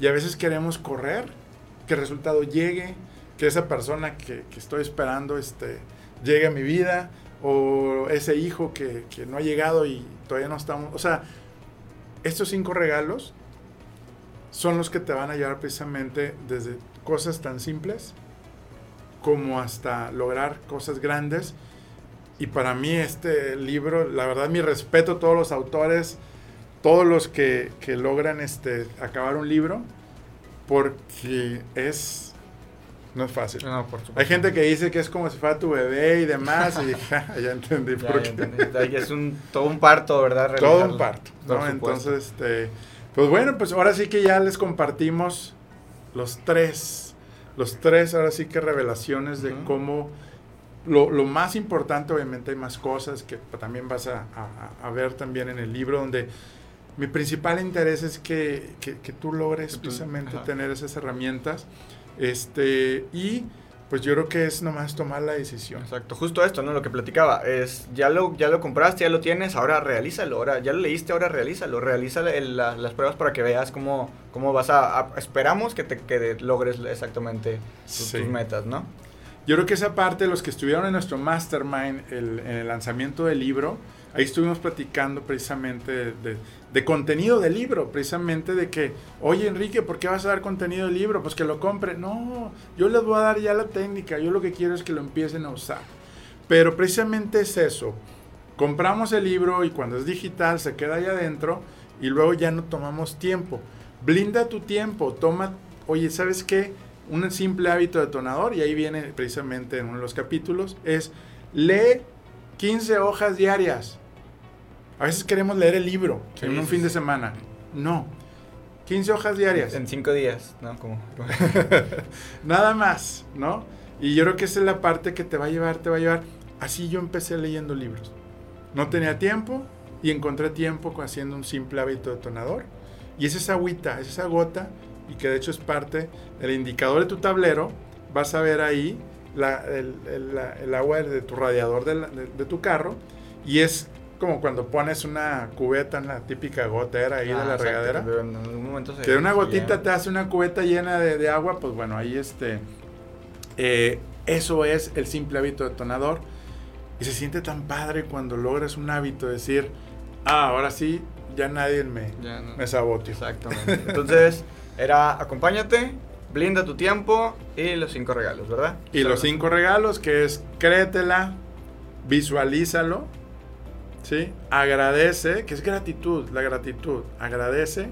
Y a veces queremos correr, que el resultado llegue, que esa persona que, que estoy esperando este, llegue a mi vida, o ese hijo que, que no ha llegado y todavía no estamos. O sea, estos cinco regalos son los que te van a llevar precisamente desde cosas tan simples como hasta lograr cosas grandes. Y para mí este libro, la verdad mi respeto a todos los autores, todos los que, que logran este, acabar un libro, porque es no es fácil. Hay gente que dice que es como si fuera tu bebé y demás, y ya, entendí por qué. Es un, todo un parto, ¿verdad? Todo un parto, ¿no? Entonces, este, pues bueno, pues ahora sí que ya les compartimos los tres, los tres, ahora sí que revelaciones de cómo, lo, lo, más importante, obviamente hay más cosas que también vas a, a, ver también en el libro, donde mi principal interés es que, que, que tú logres precisamente tener esas herramientas este, y pues yo creo que es nomás tomar la decisión. Exacto, justo esto, ¿no? Lo que platicaba, es ya lo, ya lo compraste, ya lo tienes, ahora realízalo, ahora ya lo leíste, ahora realízalo, realiza las pruebas para que veas cómo, cómo vas a, esperamos que te que logres exactamente tus, metas, ¿no? Yo creo que esa parte, los que estuvieron en nuestro mastermind en el lanzamiento del libro, ahí estuvimos platicando precisamente de, de, contenido del libro, precisamente de que, oye Enrique, ¿por qué vas a dar contenido del libro? Pues que lo compre. No, yo les voy a dar ya la técnica, yo lo que quiero es que lo empiecen a usar. Pero precisamente es eso. Compramos el libro y cuando es digital se queda ahí adentro y luego ya no tomamos tiempo. Blinda tu tiempo, toma, oye, ¿sabes qué? Un simple hábito detonador, y ahí viene precisamente en uno de los capítulos, es lee 15 hojas diarias. A veces queremos leer el libro en un fin de semana. No. 15 hojas diarias. En 5 días, ¿no? Como... Nada más, ¿no? Y yo creo que esa es la parte que te va a llevar, te va a llevar. Así yo empecé leyendo libros. No tenía tiempo y encontré tiempo haciendo un simple hábito detonador. Y es esa agüita, es esa gota, y que de hecho es parte del indicador de tu tablero. Vas a ver ahí el, agua de tu radiador de, tu carro. Y es como cuando pones una cubeta en la típica gotera ahí de la ah, regadera. Que, una gotita te hace una cubeta llena de, agua, pues bueno, ahí este... Eh, eso es el simple hábito detonador. Y se siente tan padre cuando logras un hábito, decir, ah, ahora sí, ya nadie me, me saboteó. Exactamente. Entonces, era acompáñate, blinda tu tiempo y los cinco regalos, ¿verdad? Y los cinco regalos, que es créetela, visualízalo, ¿sí? Agradece, que es gratitud, la gratitud, agradece.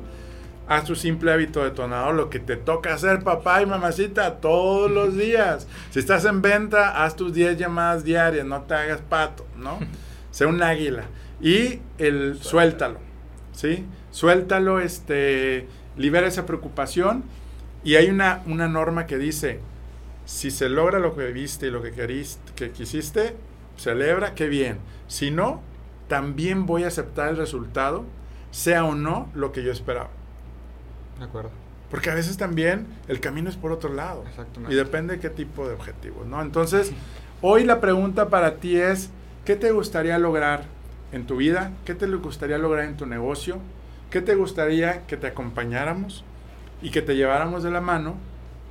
Haz tu simple hábito detonador, lo que te toca hacer, papá y mamacita, todos los días. Si estás en venta, haz tus 10 llamadas diarias, no te hagas pato, ¿no? Sé un águila. Y el suéltalo, ¿sí? Suéltalo, este, libera esa preocupación. Y hay una, una norma que dice, si se logra lo que viste y lo que, queriste, que quisiste, celebra, qué bien. Si no, también voy a aceptar el resultado, sea o no lo que yo esperaba. De acuerdo. Porque a veces también el camino es por otro lado. Exactamente. Y depende de qué tipo de objetivos, ¿no? Entonces, hoy la pregunta para ti es, ¿qué te gustaría lograr en tu vida? ¿Qué te gustaría lograr en tu negocio? ¿Qué te gustaría que te acompañáramos y que te lleváramos de la mano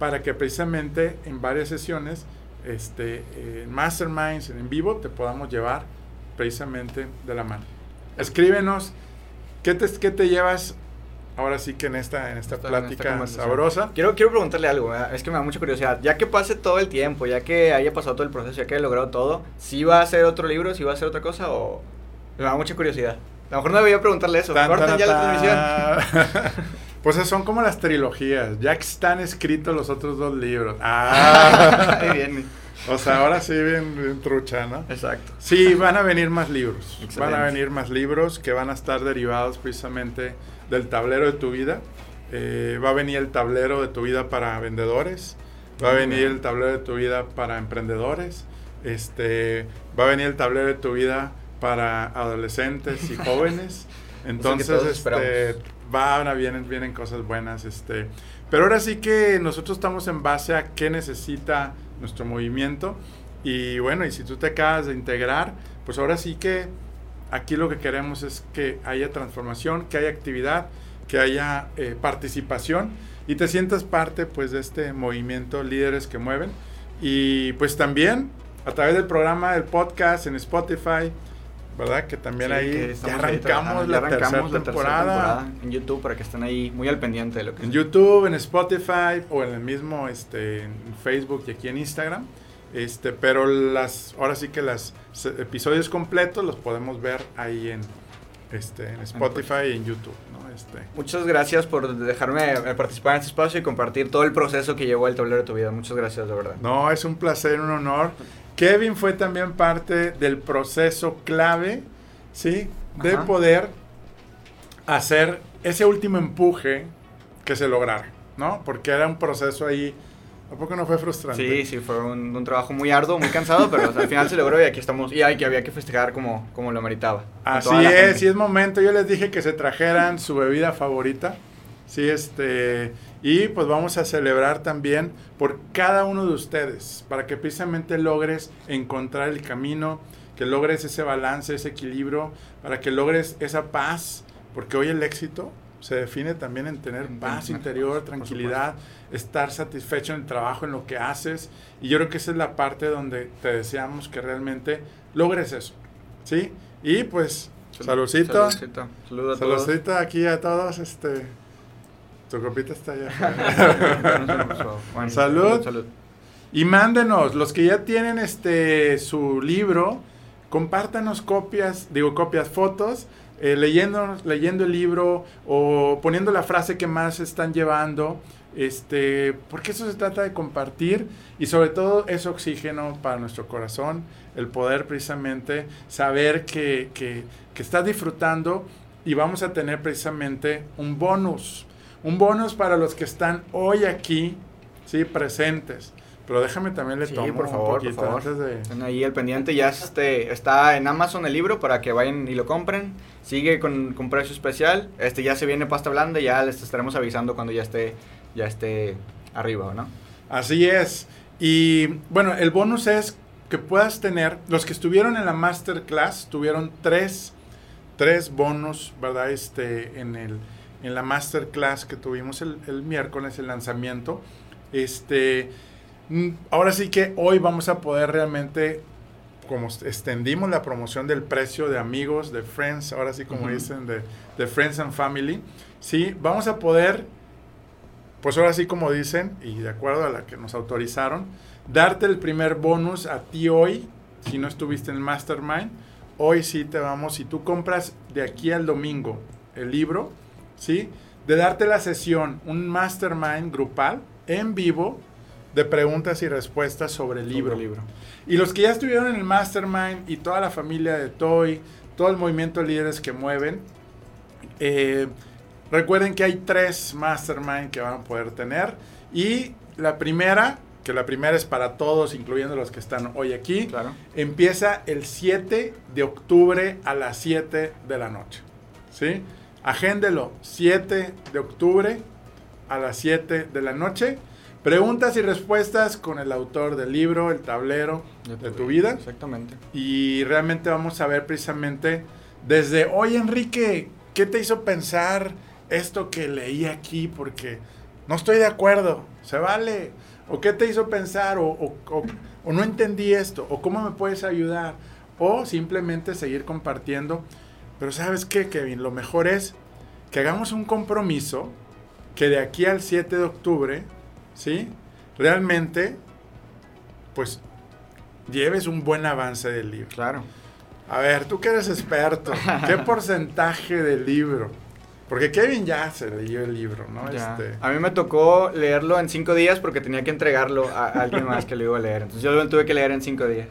para que precisamente en varias sesiones, este, en masterminds, en vivo, te podamos llevar precisamente de la mano. Escríbenos qué te, qué te llevas ahora sí que en esta, en esta plática sabrosa. Quiero, quiero preguntarle algo, es que me da mucha curiosidad. Ya que pase todo el tiempo, ya que haya pasado todo el proceso, ya que haya logrado todo, ¿si va a hacer otro libro, si va a hacer otra cosa o...? Me da mucha curiosidad. A lo mejor no debía preguntarle eso. Tan, ya la transmisión. Pues son como las trilogías. Ya están escritos los otros dos libros. Ah, ahí viene. O sea, ahora sí bien, trucha, ¿no? Exacto. Sí, van a venir más libros. Van a venir más libros que van a estar derivados precisamente del tablero de tu vida. Eh, va a venir el tablero de tu vida para vendedores. Va a venir el tablero de tu vida para emprendedores. Este, va a venir el tablero de tu vida para adolescentes y jóvenes. Entonces, este, van a vienen, vienen cosas buenas. Este, pero ahora sí que nosotros estamos en base a qué necesita nuestro movimiento. Y bueno, y si tú te acabas de integrar, pues ahora sí que aquí lo que queremos es que haya transformación, que haya actividad, que haya eh, participación y te sientas parte pues de este movimiento líderes que mueven. Y pues también a través del programa, del podcast en Spotify, ¿verdad? Que también ahí ya arrancamos, la, tercera temporada. en YouTube para que estén ahí muy al pendiente de lo que En YouTube, en Spotify o en el mismo este en Facebook y aquí en Instagram. Este, pero las ahora sí que los episodios completos los podemos ver ahí en este en Spotify y en YouTube, este. Muchas gracias por dejarme participar en este espacio y compartir todo el proceso que llevó el tablero de tu vida. Muchas gracias, de verdad. No, es un placer, un honor. Kevin fue también parte del proceso clave, ¿sí? De poder hacer ese último empuje que se lograra, ¿no? Porque era un proceso ahí, ¿a poco no fue frustrante? Sí, sí, fue un, trabajo muy arduo, muy cansado, pero al final se logró y aquí estamos, y hay que había que festejar como, como lo meritaba. Así es, y es momento, yo les dije que se trajeran su bebida favorita, sí, este y pues vamos a celebrar también por cada uno de ustedes, para que precisamente logres encontrar el camino, que logres ese balance, ese equilibrio, para que logres esa paz, porque hoy el éxito se define también en tener paz interior, tranquilidad, estar satisfecho en el trabajo, en lo que haces. Y yo creo que esa es la parte donde te deseamos que realmente logres eso. ¿Sí? Y pues, saludcito. Saludcito. aquí a todos. Este, tu copita está allá. salud. salud. Y mándenos, los que ya tienen este su libro, compártanos copias, digo copias, fotos, eh, leyendo, leyendo el libro o poniendo la frase que más están llevando. Este, porque eso se trata de compartir y sobre todo es oxígeno para nuestro corazón, el poder precisamente saber que, que, que estás disfrutando y vamos a tener precisamente un bonus un bonus para los que están hoy aquí, sí, presentes. Pero déjame también le sí, por favor, por favor. Están ahí el pendiente, ya este, está en Amazon el libro para que vayan y lo compren. Sigue con, con precio especial. Este ya se viene pasta blanda, ya les estaremos avisando cuando ya esté, ya esté arriba, ¿no? Así es. Y bueno, el bonus es que puedas tener, los que estuvieron en la masterclass tuvieron tres, tres bonos, ¿verdad? Este, en el, en la masterclass que tuvimos el, miércoles, el lanzamiento. Este, mm, ahora sí que hoy vamos a poder realmente, como extendimos la promoción del precio de amigos, de friends, ahora sí como dicen, de, de, friends and family, sí, vamos a poder, pues ahora sí como dicen, y de acuerdo a la que nos autorizaron, darte el primer bonus a ti hoy, si no estuviste en el mastermind, hoy sí te vamos, si tú compras de aquí al domingo el libro, ¿sí? De darte la sesión, un mastermind grupal en vivo de preguntas y respuestas sobre el libro. libro. Y los que ya estuvieron en el mastermind y toda la familia de Toy, todo el movimiento de líderes que mueven, eh, recuerden que hay tres mastermind que van a poder tener. Y la primera, que la primera es para todos, incluyendo los que están hoy aquí, empieza el 7 de octubre a las 7 de la noche. ¿Sí? Agéndelo, 7 de octubre a las 7 de la noche. Preguntas y respuestas con el autor del libro, el tablero de tu, vida. Exactamente. Y realmente vamos a ver precisamente desde hoy, Enrique, ¿qué te hizo pensar esto que leí aquí? Porque no estoy de acuerdo, se vale. ¿O qué te hizo pensar? o no entendí esto? ¿O cómo me puedes ayudar? O simplemente seguir compartiendo pero ¿sabes qué, Kevin? Lo mejor es que hagamos un compromiso que de aquí al 7 de octubre, ¿sí? Realmente, pues, lleves un buen avance del libro. Claro. A ver, tú que eres experto, ¿qué porcentaje del libro Porque Kevin ya se leyó el libro, ¿no? Este... A mí me tocó leerlo en cinco días porque tenía que entregarlo a, alguien más que lo iba a leer. Entonces yo lo tuve que leer en cinco días.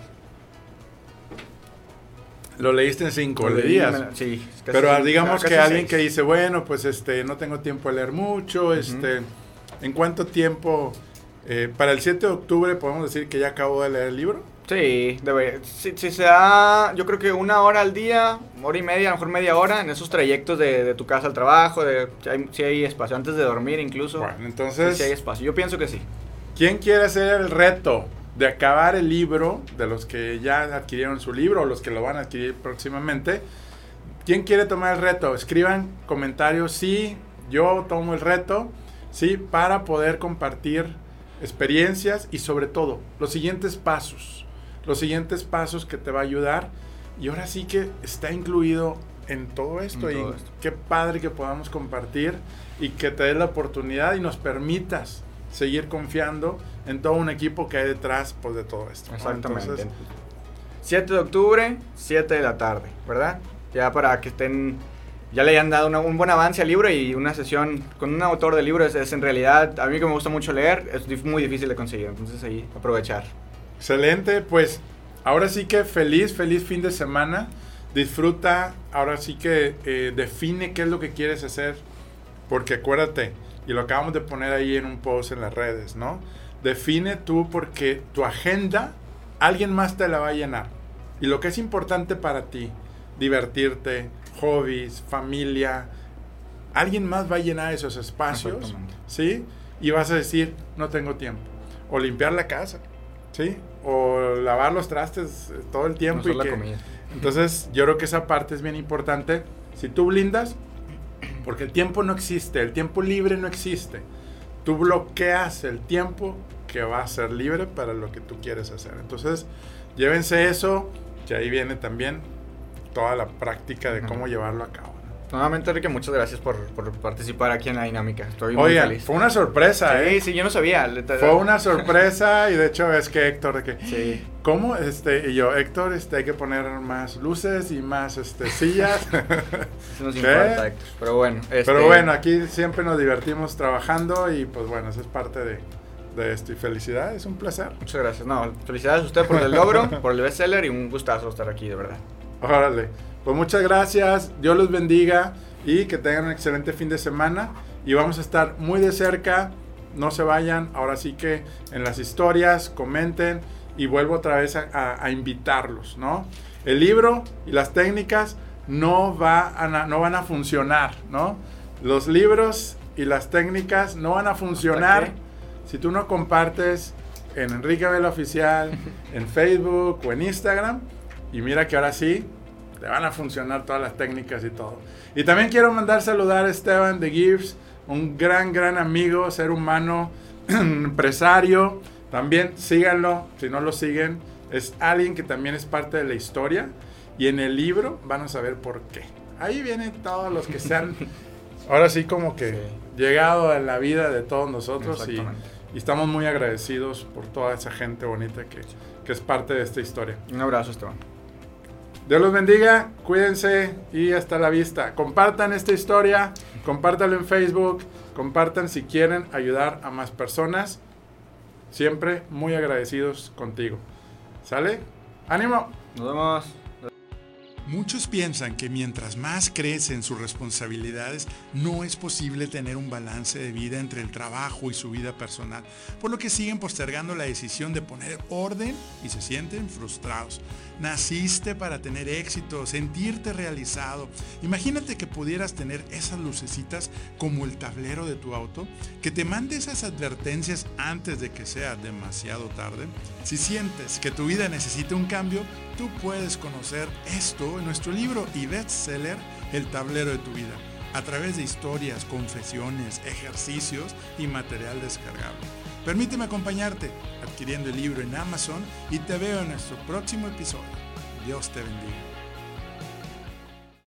Lo leíste en cinco días. sí. Pero digamos que alguien que dice, bueno, pues este, no tengo tiempo de leer mucho, este, ¿en cuánto tiempo? Eh, para el 7 de octubre podemos decir que ya acabo de leer el libro. Sí, debe, si, se da, yo creo que una hora al día, hora y media, a lo mejor media hora, en esos trayectos de, tu casa al trabajo, de, si, hay, espacio, antes de dormir incluso. Bueno, entonces... Si hay espacio, yo pienso que sí. ¿Quién quiere hacer el reto de acabar el libro, de los que ya adquirieron su libro o los que lo van a adquirir próximamente? ¿Quién quiere tomar el reto? Escriban comentarios, sí, yo tomo el reto, sí, para poder compartir experiencias y sobre todo los siguientes pasos los siguientes pasos que te va a ayudar. Y ahora sí que está incluido en todo esto. y qué padre que podamos compartir y que te des la oportunidad y nos permitas seguir confiando en todo un equipo que hay detrás pues, de todo esto. Exactamente. 7 de octubre, 7 de la tarde, ¿verdad? Ya para que estén, ya le hayan dado un buen avance al libro y una sesión con un autor de libro es, es, en realidad, a mí que me gusta mucho leer, es muy difícil de conseguir, entonces ahí aprovechar. Excelente, pues ahora sí que feliz, feliz fin de semana. Disfruta, ahora sí que eh, define qué es lo que quieres hacer. Porque acuérdate, y lo acabamos de poner ahí en un post en las redes, ¿no? Define tú porque tu agenda alguien más te la va a llenar. Y lo que es importante para ti, divertirte, hobbies, familia, alguien más va a llenar esos espacios, ¿sí? Y vas a decir, no tengo tiempo. O limpiar la casa, ¿sí? O lavar los trastes eh, todo el tiempo. y que, Entonces, yo creo que esa parte es bien importante. Si tú blindas, porque el tiempo no existe, el tiempo libre no existe. Tú bloqueas el tiempo que va a ser libre para lo que tú quieres hacer. Entonces, llévense eso, que ahí viene también toda la práctica de cómo llevarlo a cabo. Nuevamente, Enrique, muchas gracias por, participar aquí en la dinámica. Estoy muy feliz. fue una sorpresa, ¿eh? Sí, yo no sabía. Fue una sorpresa y de hecho es que Héctor, de que, sí. ¿cómo? Este, y yo, Héctor, este, hay que poner más luces y más este, sillas. Eso nos importa, Héctor. Pero bueno. Este... Pero bueno, aquí siempre nos divertimos trabajando y pues bueno, eso es parte de, de esto. Y felicidades, un placer. Muchas gracias. No, felicidades a usted por el logro, por el bestseller y un gustazo estar aquí, de verdad. Órale. Pues muchas gracias, Dios los bendiga y que tengan un excelente fin de semana. Y vamos a estar muy de cerca, no se vayan, ahora sí que en las historias, comenten y vuelvo otra vez a, invitarlos, ¿no? El libro y las técnicas no, va no van a funcionar, ¿no? Los libros y las técnicas no van a funcionar si tú no compartes en Enrique Vela Oficial, en Facebook o en Instagram. Y mira que ahora sí, te van a funcionar todas las técnicas y todo. Y también quiero mandar saludar a Esteban de Gibbs, un gran, gran amigo, ser humano, empresario. También síganlo, si no lo siguen. Es alguien que también es parte de la historia. Y en el libro van a saber por qué. Ahí vienen todos los que se han, ahora sí como que llegado a la vida de todos nosotros. Y, y, estamos muy agradecidos por toda esa gente bonita que, que es parte de esta historia. Un abrazo, Esteban. Dios los bendiga, cuídense y hasta la vista. Compartan esta historia, compártanlo en Facebook, compartan si quieren ayudar a más personas. Siempre muy agradecidos contigo. ¿Sale? ¡Ánimo! Nos vemos. Muchos piensan que mientras más crece en sus responsabilidades, no es posible tener un balance de vida entre el trabajo y su vida personal, por lo que siguen postergando la decisión de poner orden y se sienten frustrados. Naciste para tener éxito, sentirte realizado. Imagínate que pudieras tener esas lucecitas como el tablero de tu auto, que te mande esas advertencias antes de que sea demasiado tarde. Si sientes que tu vida necesita un cambio, tú puedes conocer esto en nuestro libro y bestseller El tablero de tu vida, a través de historias, confesiones, ejercicios y material descargable. Permíteme acompañarte adquiriendo el libro en Amazon y te veo en nuestro próximo episodio. Dios te bendiga.